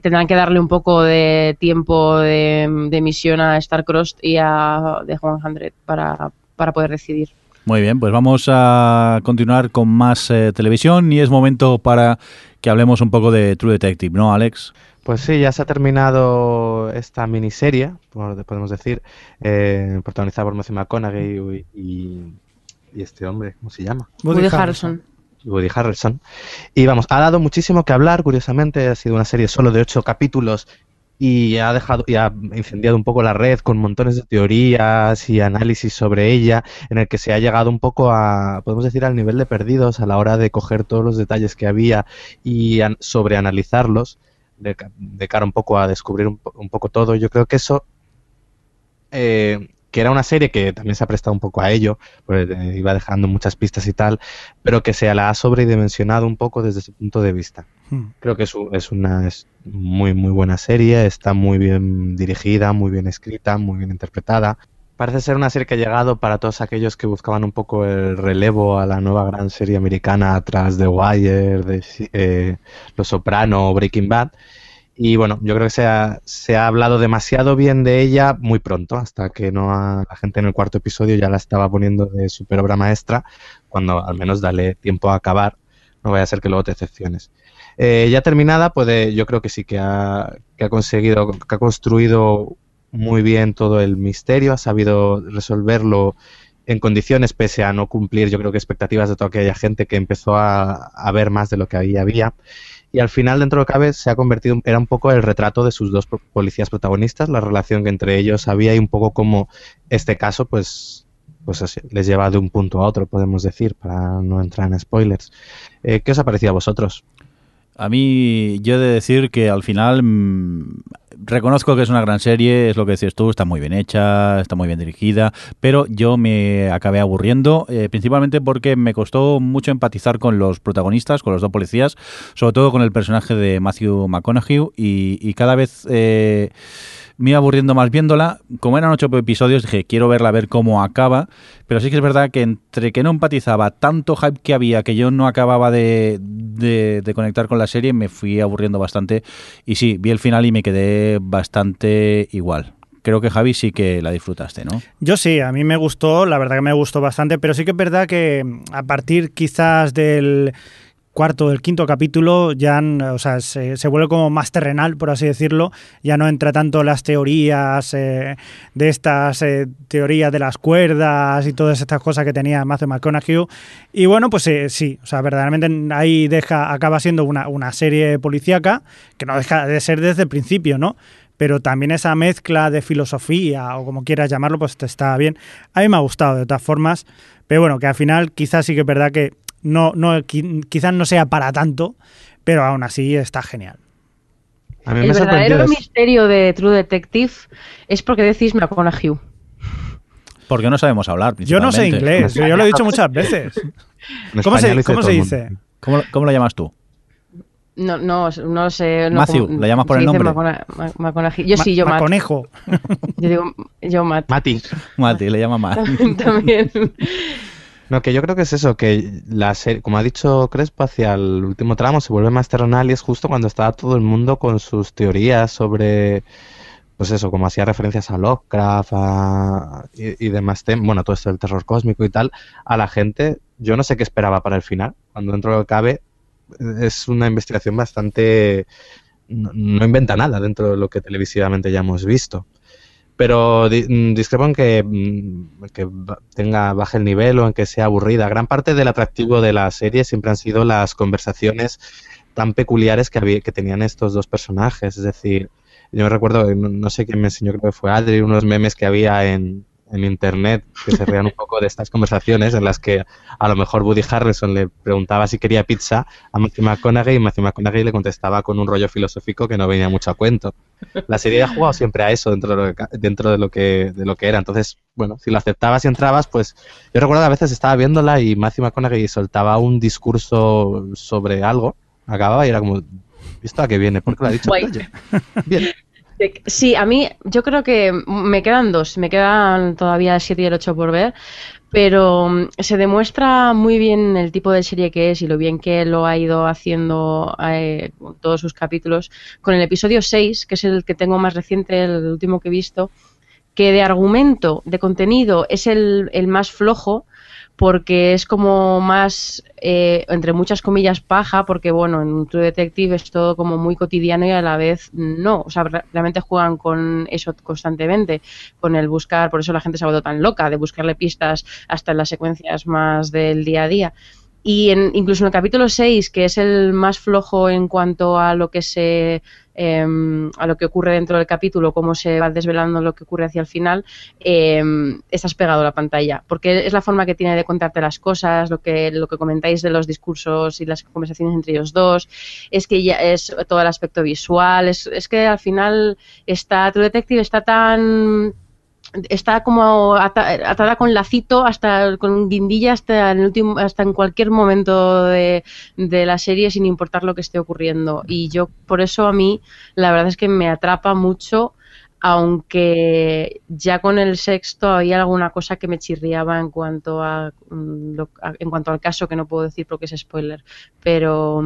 tendrán que darle un poco de tiempo de, de emisión a Starcrossed y a The 100 para, para poder decidir. Muy bien, pues vamos a continuar con más eh, televisión y es momento para que hablemos un poco de True Detective, ¿no, Alex? Pues sí, ya se ha terminado esta miniserie, por- podemos decir, eh, protagonizada por Matthew McConaughey y, y- y este hombre, ¿cómo se llama? Woody, Harrelson. Woody Harrelson. Y vamos, ha dado muchísimo que hablar, curiosamente, ha sido una serie solo de ocho capítulos y ha dejado y ha incendiado un poco la red con montones de teorías y análisis sobre ella, en el que se ha llegado un poco a, podemos decir, al nivel de perdidos a la hora de coger todos los detalles que había y an- sobreanalizarlos de, de cara un poco a descubrir un, un poco todo. Yo creo que eso eh, que era una serie que también se ha prestado un poco a ello, pues, eh, iba dejando muchas pistas y tal, pero que se la ha sobredimensionado un poco desde ese punto de vista. Hmm. Creo que es, es una es muy muy buena serie, está muy bien dirigida, muy bien escrita, muy bien interpretada. Parece ser una serie que ha llegado para todos aquellos que buscaban un poco el relevo a la nueva gran serie americana tras The Wire, de, eh, Los Soprano o Breaking Bad. Y bueno, yo creo que se ha, se ha hablado demasiado bien de ella muy pronto, hasta que no ha- la gente en el cuarto episodio ya la estaba poniendo de super obra maestra, cuando al menos dale tiempo a acabar, no vaya a ser que luego te decepciones. Eh, ya terminada, puede, yo creo que sí que ha, que ha conseguido, que ha construido muy bien todo el misterio, ha sabido resolverlo en condiciones pese a no cumplir, yo creo que expectativas de toda aquella gente que empezó a, ver más de lo que ahí había. Y al final, dentro de lo cabe, se ha convertido, era un poco el retrato de sus dos policías protagonistas, la relación que entre ellos había y un poco como este caso, pues, pues les lleva de un punto a otro, podemos decir, para no entrar en spoilers. Eh, ¿Qué os ha parecido a vosotros? A mí, yo he de decir que al final mm, reconozco que es una gran serie, es lo que decías tú, está muy bien hecha, está muy bien dirigida, pero yo me acabé aburriendo, eh, principalmente porque me costó mucho empatizar con los protagonistas, con los dos policías, sobre todo con el personaje de Matthew McConaughey, y, y cada vez eh, me iba aburriendo más viéndola. Como eran ocho episodios, dije, quiero verla, ver cómo acaba, pero sí que es verdad que entre que no empatizaba, tanto hype que había, que yo no acababa de, de- de conectar con la serie, me fui aburriendo bastante. Y sí, vi el final y me quedé bastante igual. Creo que Javi sí que la disfrutaste, ¿no? Yo sí, a mí me gustó, la verdad que me gustó bastante, pero sí que es verdad que mm, a partir quizás del cuarto, del quinto capítulo, ya o sea, se, se vuelve como más terrenal, por así decirlo, ya no entra tanto las teorías eh, de estas eh, teorías de las cuerdas y todas estas cosas que tenía Matthew McConaughey. Y bueno, pues eh, sí, o sea, verdaderamente ahí deja, acaba siendo una, una serie policíaca que no deja de ser desde el principio, ¿no? pero también esa mezcla de filosofía o como quieras llamarlo, pues te está bien. A mí me ha gustado de todas formas, pero bueno, que al final quizás sí que es verdad que no, no qui- quizás no sea para tanto, pero aún así está genial. A mí El me verdadero es- misterio de True Detective es porque decís McConaughey. Porque no sabemos hablar. Yo no sé inglés, yo lo he dicho muchas veces. [laughs] ¿Cómo se, cómo se dice? ¿Cómo, cómo lo llamas tú? No, no, no sé. No, Matthew, ¿le llamas por el nombre? Macona-. Yo sí, yo Ma- Matt. Maconejo. Yo digo, yo Matt. Mati. Mati, le llama más. [laughs] También. No, que yo creo que es eso, que la serie, como ha dicho Crespo, hacia el último tramo se vuelve más terrenal y es justo cuando estaba todo el mundo con sus teorías sobre, pues eso, como hacía referencias a Lovecraft a- y, demás bueno, todo esto del terror cósmico y tal, a la gente, yo no sé qué esperaba para el final, cuando dentro de lo que cabe es una investigación bastante, no, no inventa nada dentro de lo que televisivamente ya hemos visto. Pero mm, discrepo en que, mm, tenga baje el nivel o en que sea aburrida. Gran parte del atractivo de la serie siempre han sido las conversaciones tan peculiares que, había, que tenían estos dos personajes. Es decir, Yo me recuerdo, no, no sé quién me enseñó, creo que fue Adri, unos memes que había en, en internet que se rían un [laughs] poco de estas conversaciones en las que a lo mejor Woody Harrelson le preguntaba si quería pizza a Matthew McConaughey y Matthew McConaughey le contestaba con un rollo filosófico que no venía mucho a cuento. La serie ha jugado siempre a eso dentro de lo que, dentro de lo que, de lo que era. Entonces, bueno, si lo aceptabas y entrabas, pues yo recuerdo que a veces estaba viéndola y Matthew McConaughey soltaba un discurso sobre algo, acababa y era como, ¿esto a qué viene? ¿Por qué lo ha dicho? Bien. Sí, a mí yo creo que me quedan dos, me quedan todavía el 7 y el 8 por ver, pero mm, se demuestra muy bien el tipo de serie que es y lo bien que lo ha ido haciendo eh, todos sus capítulos. Con el episodio 6, que es el que tengo más reciente, el último que he visto, que de argumento, de contenido, es el, el más flojo, porque es como más, eh, entre muchas comillas, paja, porque bueno, en True Detective es todo como muy cotidiano y a la vez no, o sea, realmente juegan con eso constantemente, con el buscar, por eso la gente se ha vuelto tan loca, de buscarle pistas hasta en las secuencias más del día a día. Y en, incluso en el capítulo 6, que es el más flojo en cuanto a lo que se Em, a lo que ocurre dentro del capítulo, cómo se va desvelando lo que ocurre hacia el final, em, estás pegado a la pantalla, porque es la forma que tiene de contarte las cosas, lo que, lo que comentáis de los discursos y las conversaciones entre ellos dos, es que ya es todo el aspecto visual, es, es que al final está, True Detective está tan está como atada con lacito hasta con guindilla hasta en último hasta en cualquier momento de, la serie sin importar lo que esté ocurriendo. Y yo por eso a mí la verdad es que me atrapa mucho aunque ya con el sexto había alguna cosa que me chirriaba en cuanto a, mm, en cuanto al caso que no puedo decir porque es spoiler. Pero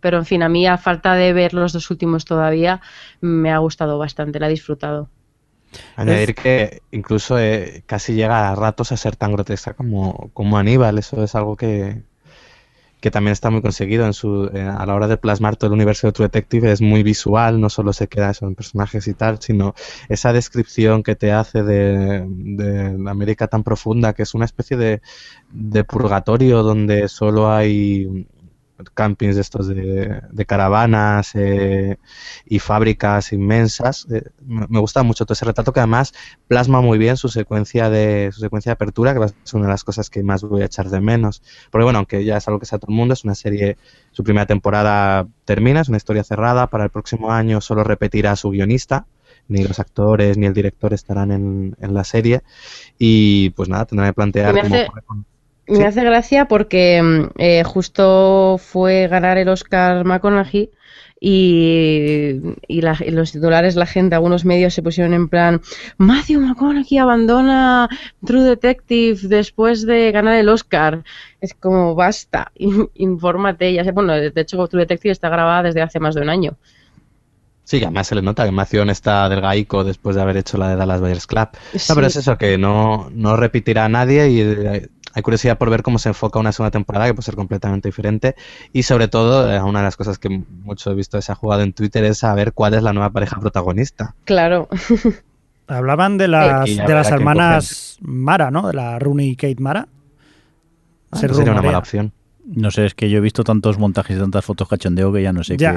pero en fin a mí a falta de ver los dos últimos todavía me ha gustado bastante la he disfrutado Añadir que incluso eh, casi llega a ratos a ser tan grotesca como, como Aníbal. Eso es algo que, que también está muy conseguido en su, eh, a la hora de plasmar todo el universo de True Detective. Es muy visual, no solo se queda eso en personajes y tal, sino esa descripción que te hace de, de la América tan profunda, que es una especie de, de purgatorio donde solo hay campings estos de, caravanas eh, y fábricas inmensas. Eh, me gusta mucho todo ese retrato que además plasma muy bien su secuencia de su secuencia de apertura, que es una de las cosas que más voy a echar de menos. Porque bueno, aunque ya es algo que sea todo el mundo, es una serie, su primera temporada termina, es una historia cerrada, para el próximo año solo repetirá su guionista ni los actores ni el director estarán en, la serie y pues nada, tendrán que plantear cómo me hace gracia porque mm, eh, justo fue ganar el Oscar McConaughey y, y, los titulares, la gente, algunos medios se pusieron en plan Matthew McConaughey abandona True Detective después de ganar el Oscar. Es como, basta, [laughs] infórmate. Ya sé, bueno, de hecho True Detective está grabada desde hace más de un año. Sí, además se le nota que Matthew está del gaico después de haber hecho la de Dallas Buyers Club. No, pero es eso, que no, no repetirá a nadie y eh, hay curiosidad por ver cómo se enfoca una segunda temporada, que puede ser completamente diferente. Y sobre todo, eh, una de las cosas que mucho he visto se ha jugado en Twitter es saber cuál es la nueva pareja protagonista. Claro. [laughs] Hablaban de las, de las hermanas Mara, ¿no? De la Rooney y Kate Mara. Ah, sería una mala opción. No sé, es que yo he visto tantos montajes y tantas fotos cachondeo que ya no sé qué,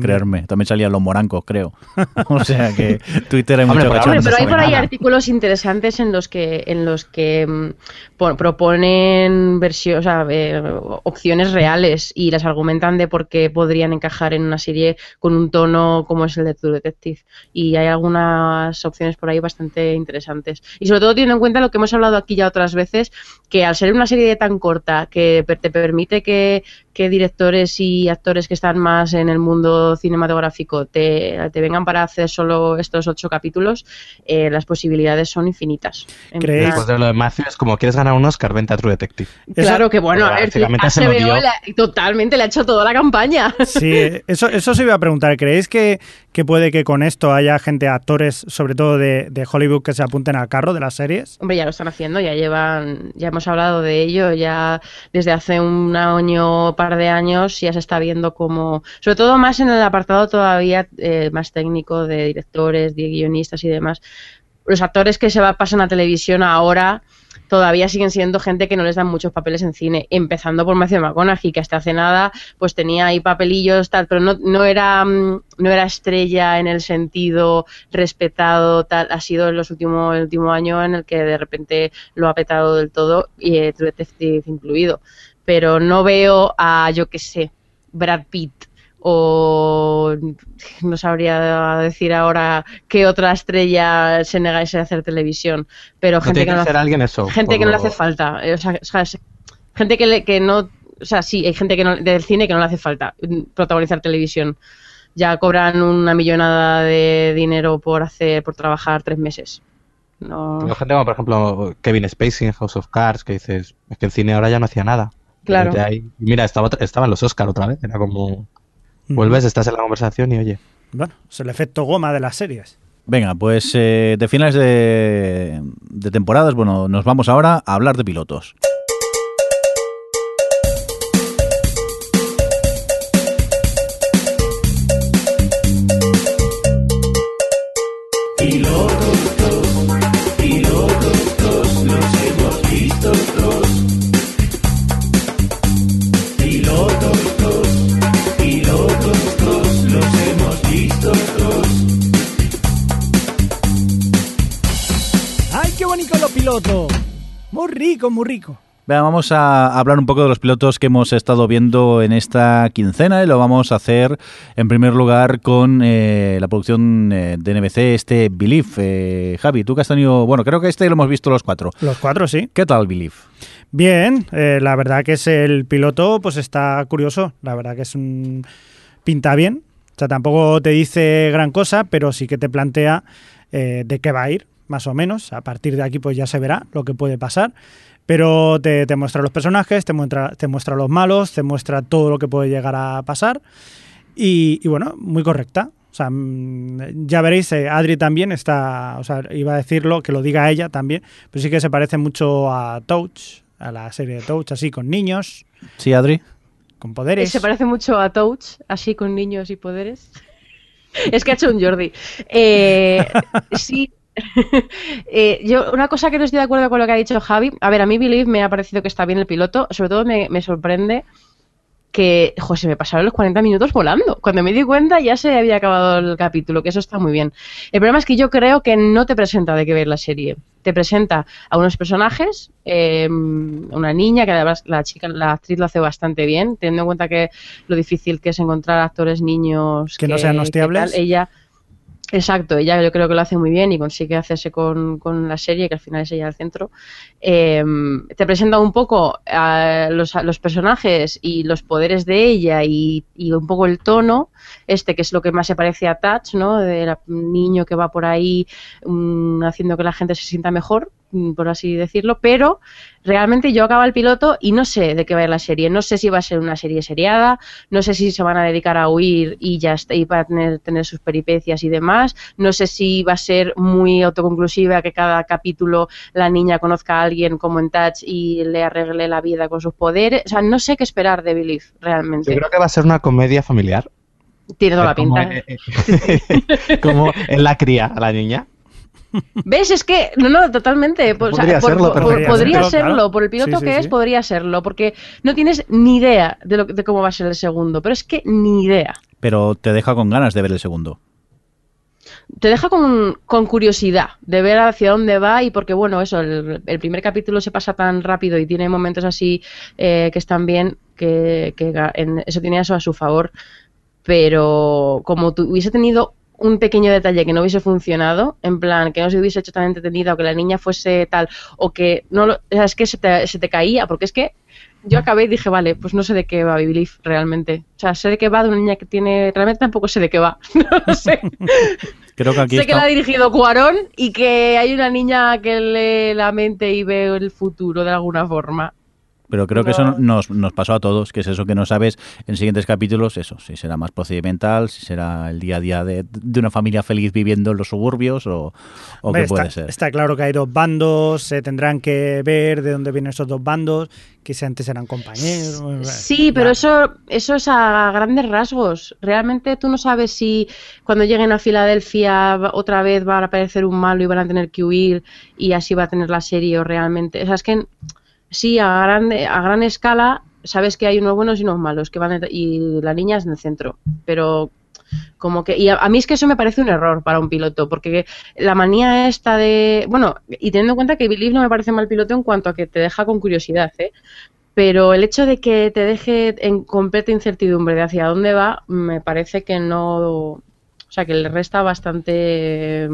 creerme. También salían los morancos, creo. [laughs] o sea que Twitter hay mucho cachondeo. Pero hay por ahí artículos interesantes en los que en los que mm, proponen versiones, eh, opciones reales y las argumentan de por qué podrían encajar en una serie con un tono como es el de True Detective. Y hay algunas opciones por ahí bastante interesantes. Y sobre todo teniendo en cuenta lo que hemos hablado aquí ya otras veces, que al ser una serie tan corta que te permite que, directores y actores que están más en el mundo cinematográfico te, vengan para hacer solo estos ocho capítulos, eh, las posibilidades son infinitas. ¿Creéis? Pues lo de Matthew es como, ¿quieres ganar un Oscar? Vente a True Detective. Claro que bueno, a ver, totalmente le ha hecho toda la campaña. Sí, eso, eso se iba a preguntar. ¿Creéis que, que puede que con esto haya gente, actores, sobre todo de, de, Hollywood, que se apunten al carro de las series? Hombre, ya lo están haciendo, ya llevan, ya hemos hablado de ello, ya desde hace un año, par de años, ya se está viendo como, sobre todo más en el apartado todavía eh, más técnico de directores, de guionistas y demás, los actores que se pasan a televisión ahora todavía siguen siendo gente que no les dan muchos papeles en cine, empezando por Matthew McConaughey, que hasta hace nada pues tenía ahí papelillos, tal, pero no, no, era, mm, no era estrella en el sentido respetado, tal, ha sido en los últimos, el último año en el que de repente lo ha petado del todo, y eh, True Detective incluido. Pero no veo a, yo qué sé, Brad Pitt o no sabría decir ahora qué otra estrella se negase a hacer televisión, pero No gente tiene que no que hace, alguien eso. gente que no le hace falta, eh, o sea, gente que, le- que no, o sea, sí, hay gente que no, del cine que no le hace falta mm, protagonizar televisión. Ya cobran una millonada de dinero por hacer, por trabajar tres meses. No, Tengo gente como, por ejemplo, Kevin Spacey en House of Cards, que dices, es que en cine ahora ya no hacía nada. Claro. Ahí- mira, estaba, estaba en los Oscar otra vez, era como, vuelves, estás en la conversación y oye, Bueno, es el efecto goma de las series. Venga, pues eh, de finales de, de temporadas, bueno, nos vamos ahora a hablar de pilotos. Muy rico, muy rico. Venga, vamos a hablar un poco de los pilotos que hemos estado viendo en esta quincena y lo vamos a hacer en primer lugar con eh, la producción eh, de NBC, este Believe. Eh, Javi, tú que has tenido, bueno, creo que este lo hemos visto los cuatro. Los cuatro, sí. ¿Qué tal Believe? Bien, eh, la verdad que es el piloto, pues está curioso. La verdad que es un. pinta bien. O sea, tampoco te dice gran cosa, pero sí que te plantea eh, de qué va a ir, más o menos. A partir de aquí, pues ya se verá lo que puede pasar. Pero te, te muestra los personajes, te muestra, te muestra los malos, te muestra todo lo que puede llegar a pasar. Y, y bueno, muy correcta. O sea, mm, ya veréis, eh, Adri también está, o sea, iba a decirlo, que lo diga ella también, pero sí que se parece mucho a Touch, a la serie de Touch, así con niños, Sí, Adri. con poderes. Se parece mucho a Touch, así con niños y poderes. [laughs] es que ha hecho un Jordi. Eh, sí. [laughs] Eh, yo, una cosa que no estoy de acuerdo con lo que ha dicho Javi. A ver, a mí Believe me ha parecido que está bien el piloto. Sobre todo me, me sorprende que, José, me pasaron los 40 minutos volando. Cuando me di cuenta ya se había acabado el capítulo, que eso está muy bien. El problema es que yo creo que no te presenta de qué ver la serie. Te presenta a unos personajes, eh, una niña, que además la chica, la actriz lo hace bastante bien, teniendo en cuenta que lo difícil que es encontrar actores niños Que no sean hostiables. Ella, Exacto, ella yo creo que lo hace muy bien y consigue hacerse con, con la serie, que al final es ella al centro. Eh, te presenta un poco a los, los personajes y los poderes de ella y, un poco el tono, este que es lo que más se parece a Touch, ¿no? Del niño que va por ahí mm, haciendo que la gente se sienta mejor, por así decirlo, pero realmente yo acabo el piloto y no sé de qué va a ir la serie. No sé si va a ser una serie seriada, no sé si se van a dedicar a huir y ya está, y va a tener, tener sus peripecias y demás. No sé si va a ser muy autoconclusiva, que cada capítulo la niña conozca a alguien como en Touch y le arregle la vida con sus poderes. O sea, no sé qué esperar de Believe, realmente. yo creo que va a ser una comedia familiar. Tiene toda la Como, pinta. eh, eh, [laughs] como en la cría a la niña. ¿Ves? Es que, no, no, totalmente. Por- o sea, Podría serlo, por- Podría podría serlo, serlo, claro. por el piloto Sí, sí, que es, podría serlo, porque no tienes ni idea de, lo, de cómo va a ser el segundo, pero es que ni idea. Pero te deja con ganas de ver el segundo. Te deja con, con curiosidad de ver hacia dónde va y porque, bueno, eso, el, el primer capítulo se pasa tan rápido y tiene momentos así eh, que están bien, que, que en- eso tiene eso a su favor, pero como tu- hubiese tenido un pequeño detalle que no hubiese funcionado, en plan, que no se hubiese hecho tan entretenida o que la niña fuese tal, o que no lo, o sea, es que se te, se te caía, porque es que yo acabé y dije, vale, pues no sé de qué va Believe realmente. O sea, sé de qué va de una niña que tiene, realmente tampoco sé de qué va, [laughs] no lo sé. [laughs] Creo que aquí sé que la ha dirigido Cuarón y que hay una niña que lee la mente y ve el futuro de alguna forma. Pero creo que eso No. nos, nos pasó a todos, que es eso que no sabes en siguientes capítulos, eso, si será más procedimental, si será el día a día de, de una familia feliz viviendo en los suburbios o, qué puede está, ser. está claro que hay dos bandos, se tendrán que ver de dónde vienen esos dos bandos, que si antes eran compañeros. Sí, pero eso, eso es a grandes rasgos. Realmente tú no sabes si cuando lleguen a Filadelfia otra vez va a aparecer un malo y van a tener que huir y así va a tener la serie o realmente. O sea, es que sí, a gran, a gran escala sabes que hay unos buenos y unos malos que van y la niña es en el centro. Pero como que y a, mí es que eso me parece un error para un piloto porque la manía esta de bueno y teniendo en cuenta que Believe no me parece mal piloto en cuanto a que te deja con curiosidad ¿eh? pero el hecho de que te deje en completa incertidumbre de hacia dónde va me parece que no o sea que le resta bastante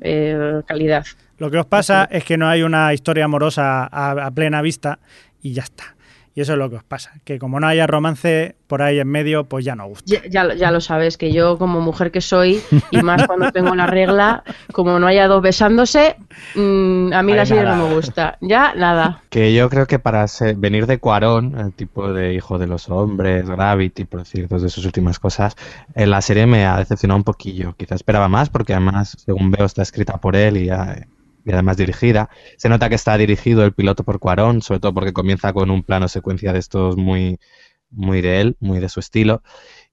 eh, calidad Lo que os pasa es que no hay una historia amorosa a, a plena vista y ya está. Y eso es lo que os pasa, que como no haya romance por ahí en medio, pues ya no gusta. Ya, ya, lo- ya lo sabes, que yo como mujer que soy, y más cuando tengo la regla, como no haya dos besándose, mm, a mí la serie no me gusta. Ya, nada. Que yo creo que para ser- venir de Cuarón, el tipo de hijo de los hombres, Gravity, por decir dos de sus últimas cosas, en la serie me ha decepcionado un poquillo. Quizá esperaba más, porque además, según veo, está escrita por él y, ah, y además dirigida. Se nota que está dirigido el piloto por Cuarón, sobre todo porque comienza con un plano secuencia de estos muy, muy de él, muy de su estilo.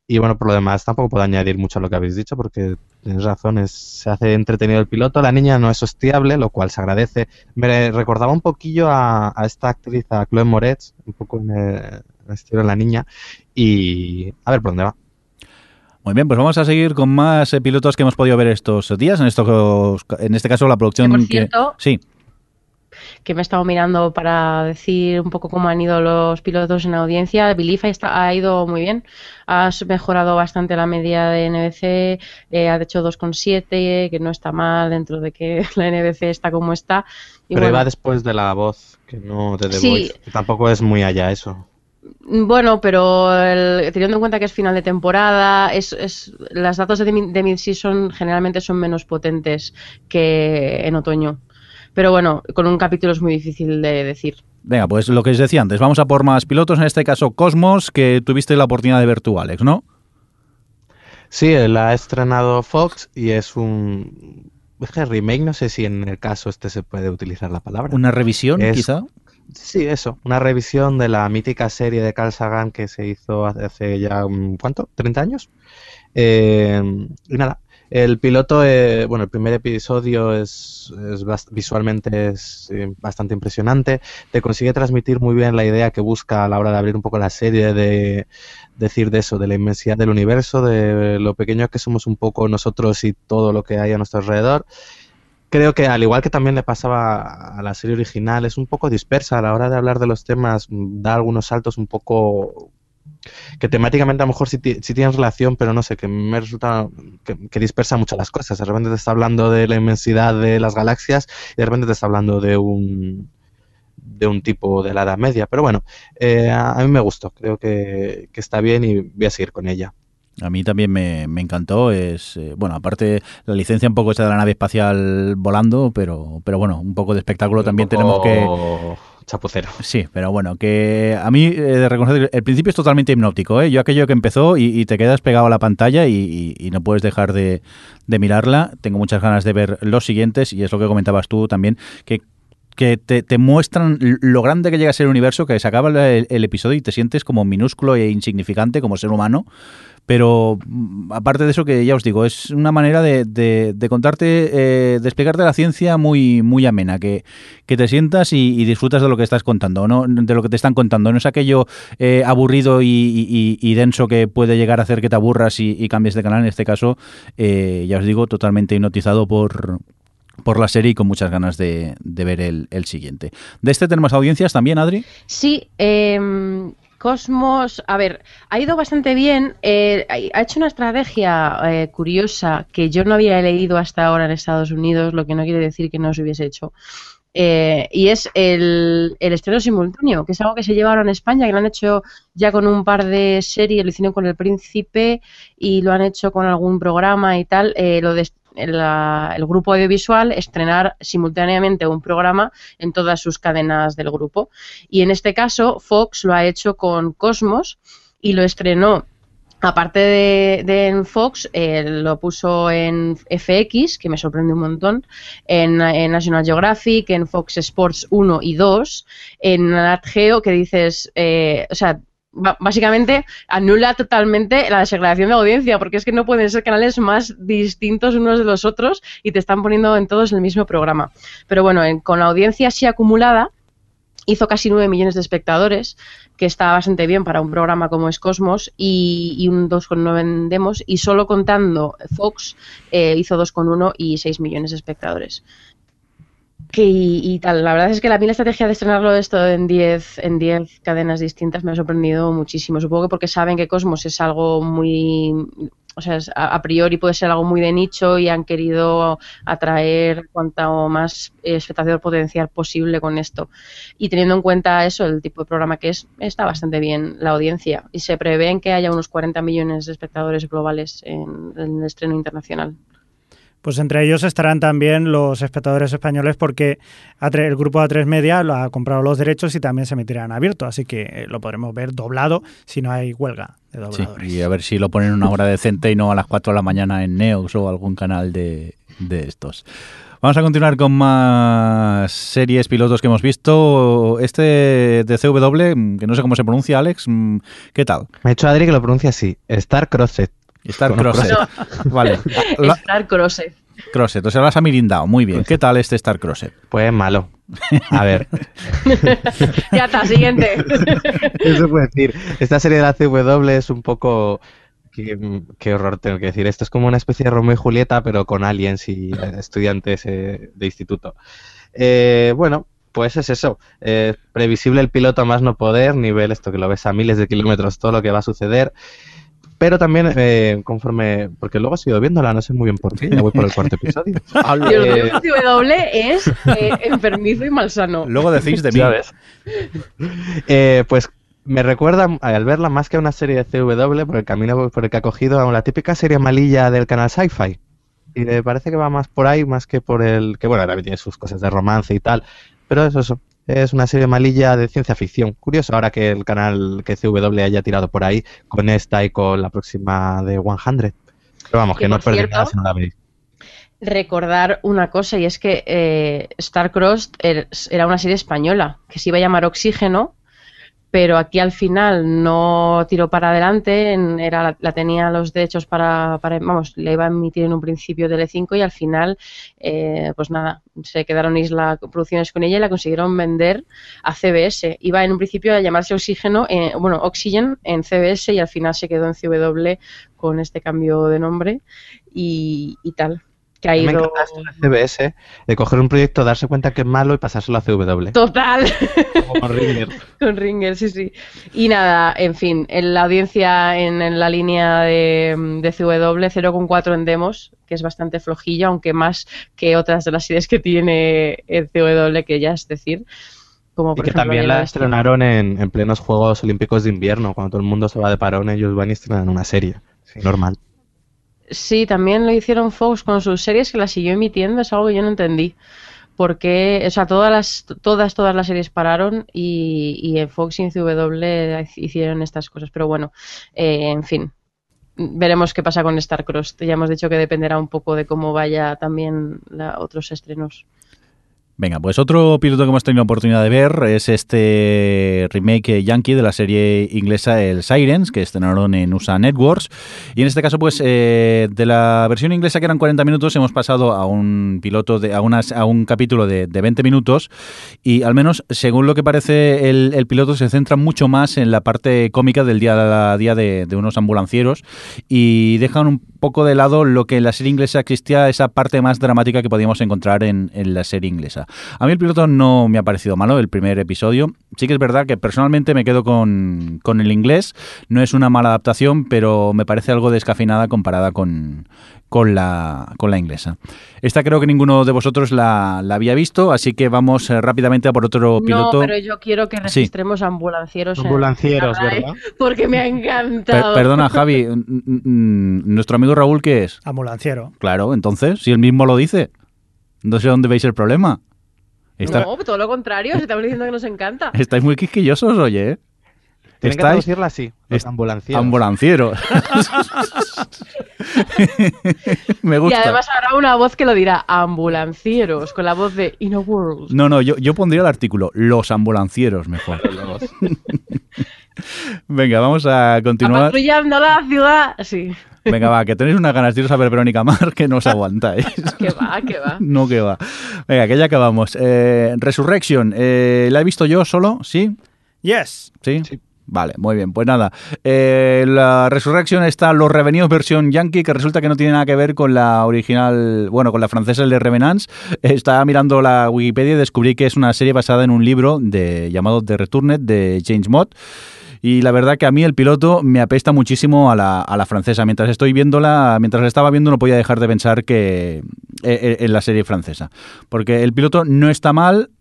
Y bueno, por lo demás, tampoco puedo añadir mucho a lo que habéis dicho, porque tenéis razón, es- se hace entretenido el piloto. La niña no es hostiable, lo cual se agradece. Me recordaba un poquillo a, esta actriz, a Chloe Moretz, un poco en el, en el estilo de la niña. Y a ver por dónde va. Muy bien, pues vamos a seguir con más eh, pilotos que hemos podido ver estos días. En, estos, en este caso, la producción. Que, por que- cierto, sí, que me he estado mirando para decir un poco cómo han ido los pilotos en audiencia. Belief ha, ido muy bien. Has mejorado bastante la media de NBC. eh, ha hecho 2,7, que no está mal dentro de que [laughs] la NBC está como está. Y Pero bueno, iba después de la voz, que no de The Sí. Voice, que tampoco es muy allá eso. Bueno, pero el- teniendo en cuenta que es final de temporada, es, es, las datos de, mi- de mid-season generalmente son menos potentes que en otoño. Pero bueno, con un capítulo es muy difícil de decir. venga, pues lo que os decía antes, vamos a por más pilotos. En este caso, Cosmos, que tuviste la oportunidad de ver tú, Alex, ¿no? Sí, la ha estrenado Fox y es un... Es que remake, no sé si en el caso este se puede utilizar la palabra. Una revisión, Es- quizá. Sí, eso, una revisión de la mítica serie de Carl Sagan que se hizo hace- ya, un- ¿cuánto? ¿30 años? Eh, y nada, el piloto, eh, bueno, el primer episodio es, es visualmente es eh, bastante impresionante, te consigue transmitir muy bien la idea que busca a la hora de abrir un poco la serie, de decir de eso, de la inmensidad del universo, de lo pequeño que somos un poco nosotros y todo lo que hay a nuestro alrededor creo que al igual que también le pasaba a la serie original, es un poco dispersa a la hora de hablar de los temas, mm, da algunos saltos un poco que temáticamente a lo mejor sí, sí tienen relación, pero no sé, que me resulta que, que dispersa mucho las cosas. De repente te está hablando de la inmensidad de las galaxias y de repente te está hablando de un de un tipo de la Edad Media. Pero bueno, eh, a, a mí me gustó, creo que, que está bien y voy a seguir con ella. A mí también me, me encantó. Es eh, bueno, aparte la licencia un poco esa de la nave espacial volando, pero, pero bueno, un poco de espectáculo también tenemos que. Chapucero. Sí, pero bueno, que a mí eh, de reconocer el principio es totalmente hipnótico, ¿eh? Yo aquello que empezó y, y te quedas pegado a la pantalla y, y- y no puedes dejar de, de mirarla. Tengo muchas ganas de ver los siguientes y es lo que comentabas tú también, que que te, te muestran lo grande que llega a ser el universo, que se acaba el, el episodio y te sientes como minúsculo e insignificante como ser humano. Pero mm, aparte de eso, que ya os digo, es una manera de, contarte, eh, de explicarte la ciencia muy, muy amena, que, te sientas y, disfrutas de lo que estás contando, ¿no? de lo que te están contando. No es aquello eh, aburrido y, y- y denso que puede llegar a hacer que te aburras y, cambies de canal. En este caso, eh, ya os digo, totalmente hipnotizado por, por la serie y con muchas ganas de, ver el, el siguiente. De este tenemos audiencias también, Adri. Sí, em, Cosmos, a ver, ha ido bastante bien. eh, ha hecho una estrategia eh, curiosa que yo no había leído hasta ahora en Estados Unidos, lo que no quiere decir que no se hubiese hecho. Eh, y es el, el estreno simultáneo, que es algo que se llevaron a España, que lo han hecho ya con un par de series, lo hicieron con El Príncipe y lo han hecho con algún programa y tal. lo de el grupo audiovisual estrenar simultáneamente un programa en todas sus cadenas del grupo. Y en este caso, Fox lo ha hecho con Cosmos y lo estrenó Aparte de, Fox, eh, lo puso en FX, que me sorprende un montón, en, National Geographic, en Fox Sports 1 y 2, en Nat Geo, que dices, eh, o sea, básicamente anula totalmente la segregación de audiencia, porque es que no pueden ser canales más distintos unos de los otros y te están poniendo en todos el mismo programa. Pero bueno, con la audiencia así acumulada, hizo casi 9 millones de espectadores, que está bastante bien para un programa como es Cosmos, y, y un 2,9 en Demos, y solo contando Fox eh, hizo 2,1 y 6 millones de espectadores y, tal, la verdad es que la, la estrategia de estrenarlo esto en 10 en diez cadenas distintas me ha sorprendido muchísimo. Supongo que porque saben que Cosmos es algo muy o sea, a, priori puede ser algo muy de nicho y han querido atraer cuanto más espectador potencial posible con esto. Y teniendo en cuenta eso, el tipo de programa que es, está bastante bien la audiencia y se prevén que haya unos 40 millones de espectadores globales en el estreno internacional. Pues entre ellos estarán también los espectadores españoles porque el grupo A3 Media lo ha comprado los derechos y también se emitirán abierto, así que eh, lo podremos ver doblado si no hay huelga de dobladores. y a ver si lo ponen una hora decente y no a las 4 de la mañana en Neox o algún canal de, estos. Vamos a continuar con más series pilotos que hemos visto. Este de CW, que no sé cómo se pronuncia, Alex, mm, ¿qué tal? Me ha dicho Adri que lo pronuncia así, Star Crossed. [laughs] [laughs] Star Crosset. Vale. Star Crosset. Crosset, o sea, lo has amirindado. Muy bien. ¿Qué tal este Star Crosset? Pues malo. A ver. [laughs] ya está, siguiente. Eso puede decir. Esta serie de la CW es un poco... Qué, horror tengo que decir. Esto es como una especie de Romeo y Julieta, pero con aliens y estudiantes eh, de instituto. Eh, bueno, pues es eso. Eh, previsible el piloto más no poder, nivel esto que lo ves a miles de kilómetros, todo lo que va a suceder. Pero también, eh, conforme. Porque luego he sido viéndola, no sé muy bien por qué. Ya voy por el cuarto episodio. [laughs] y el W es eh, enfermizo y malsano. Luego decís de mí. Eh, pues me recuerda, al verla, más que a una serie de CW, por el camino por el que ha cogido, a la típica serie malilla del canal Sci-Fi. Y me parece que va más por ahí, más que por el. Que bueno, también tiene sus cosas de romance y tal. Pero es eso, es una serie malilla de ciencia ficción. Curioso ahora que el canal que CW haya tirado por ahí con esta y con la próxima de 100. Pero vamos, que, no perdéis nada si no la veis. Recordar una cosa y es que eh, Starcross er, era una serie española que se iba a llamar Oxígeno pero aquí al final no tiró para adelante, era, la, tenía los derechos para, vamos, le iba a emitir en un principio de 5 y al final, eh, pues nada, se quedaron Isla Producciones con ella y la consiguieron vender a CBS. Iba en un principio a llamarse Oxígeno, eh, bueno, Oxygen en CBS y al final se quedó en CW con este cambio de nombre y tal que ha ido... CBS de coger un proyecto, darse cuenta que es malo y pasárselo a CW. Total. Como con Ringer. [laughs] con Ringer, sí, sí. Y nada, en fin, en la audiencia en, la línea de, de CW, 0,4 en demos, que es bastante flojilla, aunque más que otras de las series que tiene el CW, que ya es decir. Como y que también la estrenaron en, en, plenos Juegos Olímpicos de Invierno, cuando todo el mundo se va de parón, ellos van y estrenan una serie. normal. Sí, también lo hicieron Fox con sus series que las siguió emitiendo, es algo que yo no entendí. Porque, o sea, todas las, todas, todas las series pararon y, en Fox y en CW hicieron estas cosas. Pero bueno, eh, en fin, veremos qué pasa con Starcross. Ya hemos dicho que dependerá un poco de cómo vaya también la, otros estrenos. Venga, pues otro piloto que hemos tenido oportunidad de ver es este remake yankee de la serie inglesa El Sirens, que estrenaron en USA Networks. Y en este caso, pues de la versión inglesa que eran 40 minutos, hemos pasado a un piloto, de, a, a un capítulo de, 20 minutos. Y al menos, según lo que parece, el, piloto se centra mucho más en la parte cómica del día a día de, de unos ambulancieros y dejan un poco de lado lo que en la serie inglesa existía, esa parte más dramática que podíamos encontrar en, en la serie inglesa. A mí el piloto no me ha parecido malo, el primer episodio. Sí que es verdad que personalmente me quedo con, con el inglés. No es una mala adaptación, pero me parece algo descafinada comparada con, con la, con la inglesa. Esta creo que ninguno de vosotros la, la había visto, así que vamos eh, rápidamente a por otro piloto. No, pero yo quiero que registremos ambulancieros. en Ambulancieros, la RAE, ¿verdad? Porque me ha Per- encantado. perdona, Javi, nuestro amigo Raúl, ¿qué es? Ambulanciero. Claro, entonces, si él mismo lo dice, no sé dónde veis el problema. Está- No, todo lo contrario, se estamos diciendo que nos encanta. [laughs] Estáis muy quisquillosos, oye, ¿eh? Tienen que traducirla así, los ambulancieros. ambulancieros. [laughs] Me Y gusta. además habrá una voz que lo dirá, ambulancieros, con la voz de In a World. No, no, yo, yo pondría el artículo, los ambulancieros, mejor. [laughs] Venga, vamos a continuar. Patrullando la ciudad. Sí, Venga, va, que tenéis unas ganas de iros a ver Verónica Mar que no os aguantáis. [laughs] que va, que va. No que va. Venga, que ya acabamos. Eh, Resurrection, eh, ¿la he visto yo solo? ¿Sí? Yes. ¿Sí? Vale, muy bien. Pues nada, eh, la Resurrection está Los Revenidos versión yankee, que resulta que no tiene nada que ver con la original, bueno, con la francesa, el de Revenants. Estaba mirando la Wikipedia y descubrí que es una serie basada en un libro de, llamado The Returned de James Mott. Y la verdad que a mí el piloto me apesta muchísimo a la, a la francesa. Mientras estoy viéndola, mientras la estaba viendo, no podía dejar de pensar que eh, en la serie francesa. Porque el piloto no está mal,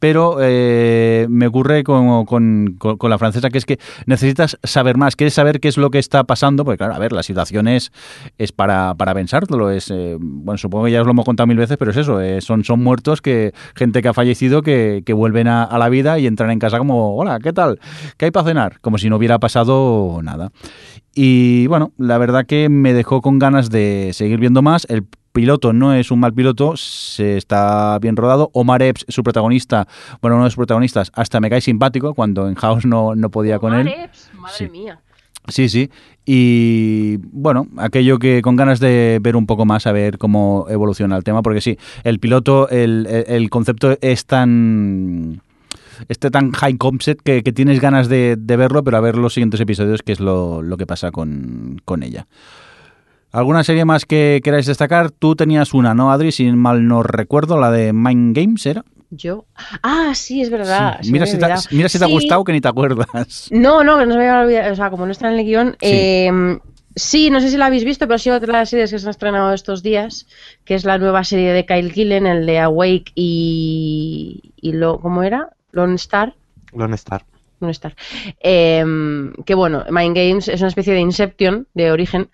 pero eh, me ocurre con, con- con- la francesa que es que necesitas saber más, quieres saber qué es lo que está pasando, porque claro, a ver, la situación es, es para, para pensártelo, es, eh, bueno, supongo que ya os lo hemos contado mil veces, pero es eso, eh, son, son muertos, que gente que ha fallecido, que, que vuelven a, a la vida y entran en casa como, hola, ¿qué tal? ¿Qué hay para cenar? Como si no hubiera pasado nada. Y bueno, la verdad que me dejó con ganas de seguir viendo más. El piloto no es un mal piloto, se está bien rodado. Omar Epps, su protagonista, bueno, uno de sus protagonistas, hasta me cae simpático cuando en House no, no podía con él. Omar Epps, madre Sí. mía. Sí, sí. Y bueno, aquello que con ganas de ver un poco más, a ver cómo evoluciona el tema, porque sí, el piloto, el, el- el concepto es tan este tan high concept que, que tienes ganas de, de verlo, pero a ver los siguientes episodios, que es lo, lo que pasa con, con ella. ¿Alguna serie más que queráis destacar? Tú tenías una, ¿no, Adri? Si mal no recuerdo, la de Mind Games, ¿era? Yo. Ah, sí, es verdad. Sí. Mira, si te, ha- olvidado. mira si te ha Sí. gustado que ni te acuerdas. [laughs] No, no, que no se me había olvidado. O sea, como no está en el guion. Sí. eh, sí, no sé si la habéis visto, pero ha sido otra de las series que se han estrenado estos días, que es la nueva serie de Kyle Gillen, el de Awake y. y lo, ¿Cómo era? Lone Star. Lone Star. Lone Star. Eh, que bueno, Mind Games es una especie de Inception de origen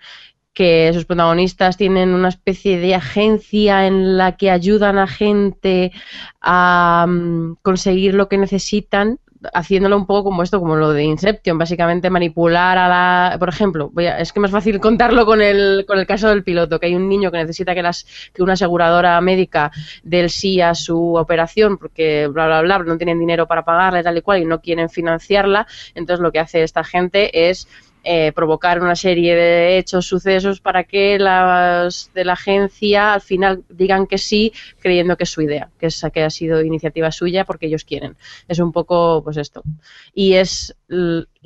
que sus protagonistas tienen una especie de agencia en la que ayudan a gente a mm, conseguir lo que necesitan haciéndolo un poco como esto, como lo de Inception, básicamente manipular a la... Por ejemplo, voy a- es que más fácil [laughs] contarlo con el, con el caso del piloto, que hay un niño que necesita que, las, que una aseguradora médica dé el sí a su operación porque bla, bla, bla, no tienen dinero para pagarla y tal y cual y no quieren financiarla, entonces lo que hace esta gente es eh, provocar una serie de hechos, sucesos para que las de la agencia al final digan que sí, creyendo que es su idea, que, es, que ha sido iniciativa suya porque ellos quieren. Es un poco, pues esto. Y es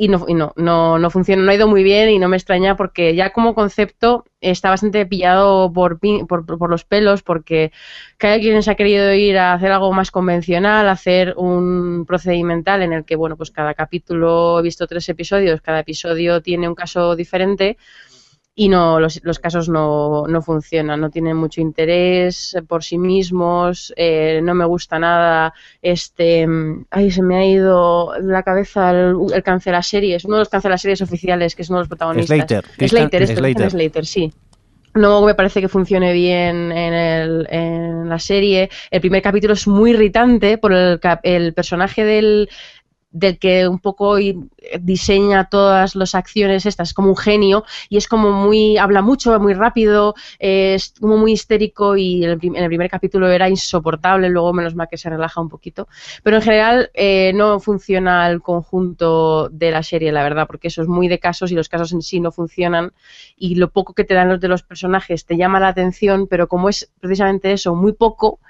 y no, no, no, no funciona, no ha ido muy bien y no me extraña porque ya como concepto está bastante pillado por, por, por los pelos porque cada quien se ha querido ir a hacer algo más convencional, hacer un procedimental en el que, bueno, pues cada capítulo, he visto tres episodios, cada episodio tiene un caso diferente y no los, los casos no, no funcionan, no tienen mucho interés por sí mismos, eh, no me gusta nada este, mm, ay, se me ha ido la cabeza el, el cancelaseries, uno de los cancelaseries oficiales que es uno de los protagonistas. Slater, Slater, este, Slater. Slater, sí. No me parece que funcione bien en, el- en la serie. El primer capítulo es muy irritante por el, el personaje del, del que un poco i- diseña todas las acciones estas, es como un genio y es como muy, habla mucho, muy rápido, eh, es como muy histérico y en el, prim- en el primer capítulo era insoportable, luego menos mal que se relaja un poquito, pero en general eh, no funciona el conjunto de la serie, la verdad, porque eso es muy de casos y los casos en sí no funcionan y lo poco que te dan los de los personajes te llama la atención, pero como es precisamente eso, muy poco,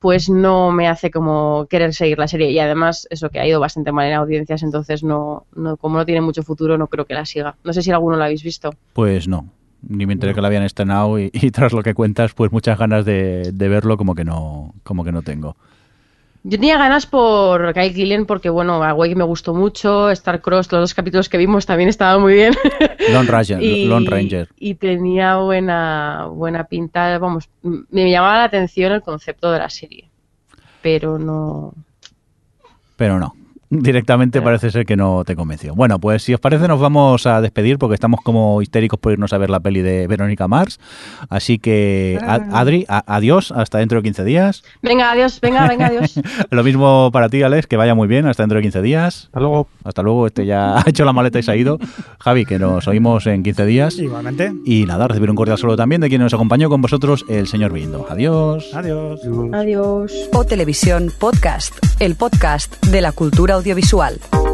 pues no me hace como querer seguir la serie. Y además, eso que ha ido bastante mal en audiencias, entonces no, no como no tiene mucho futuro, no creo que la siga. No sé si alguno la habéis visto. Pues no. Ni me enteré que la habían estrenado y, y tras lo que cuentas, pues muchas ganas de, de verlo como que no, como que no tengo. Yo tenía ganas por Guy Gillen porque, bueno, Awake me gustó mucho, Star Cross, los dos capítulos que vimos también estaban muy bien. [laughs] Lone Ranger. y, Lone Ranger. y tenía buena, buena pinta, vamos, me llamaba la atención el concepto de la serie, pero no... Pero no. Directamente parece ser que no te convenció. Bueno, pues si os parece nos vamos a despedir porque estamos como histéricos por irnos a ver la peli de Verónica Mars. Así que, Adri, a- adiós, hasta dentro de 15 días. Venga, adiós, venga, venga, adiós. [laughs] Lo mismo para ti, Alex, que vaya muy bien, hasta dentro de 15 días. Hasta luego. Hasta luego, este ya [laughs] ha hecho la maleta y se ha ido. Javi, que nos oímos en 15 días. Igualmente. Y nada, recibir un cordial saludo también de quien nos acompañó con vosotros, el señor Bindo. Adiós. Adiós. Adiós. O Televisión Podcast, el podcast de la cultura audiovisual.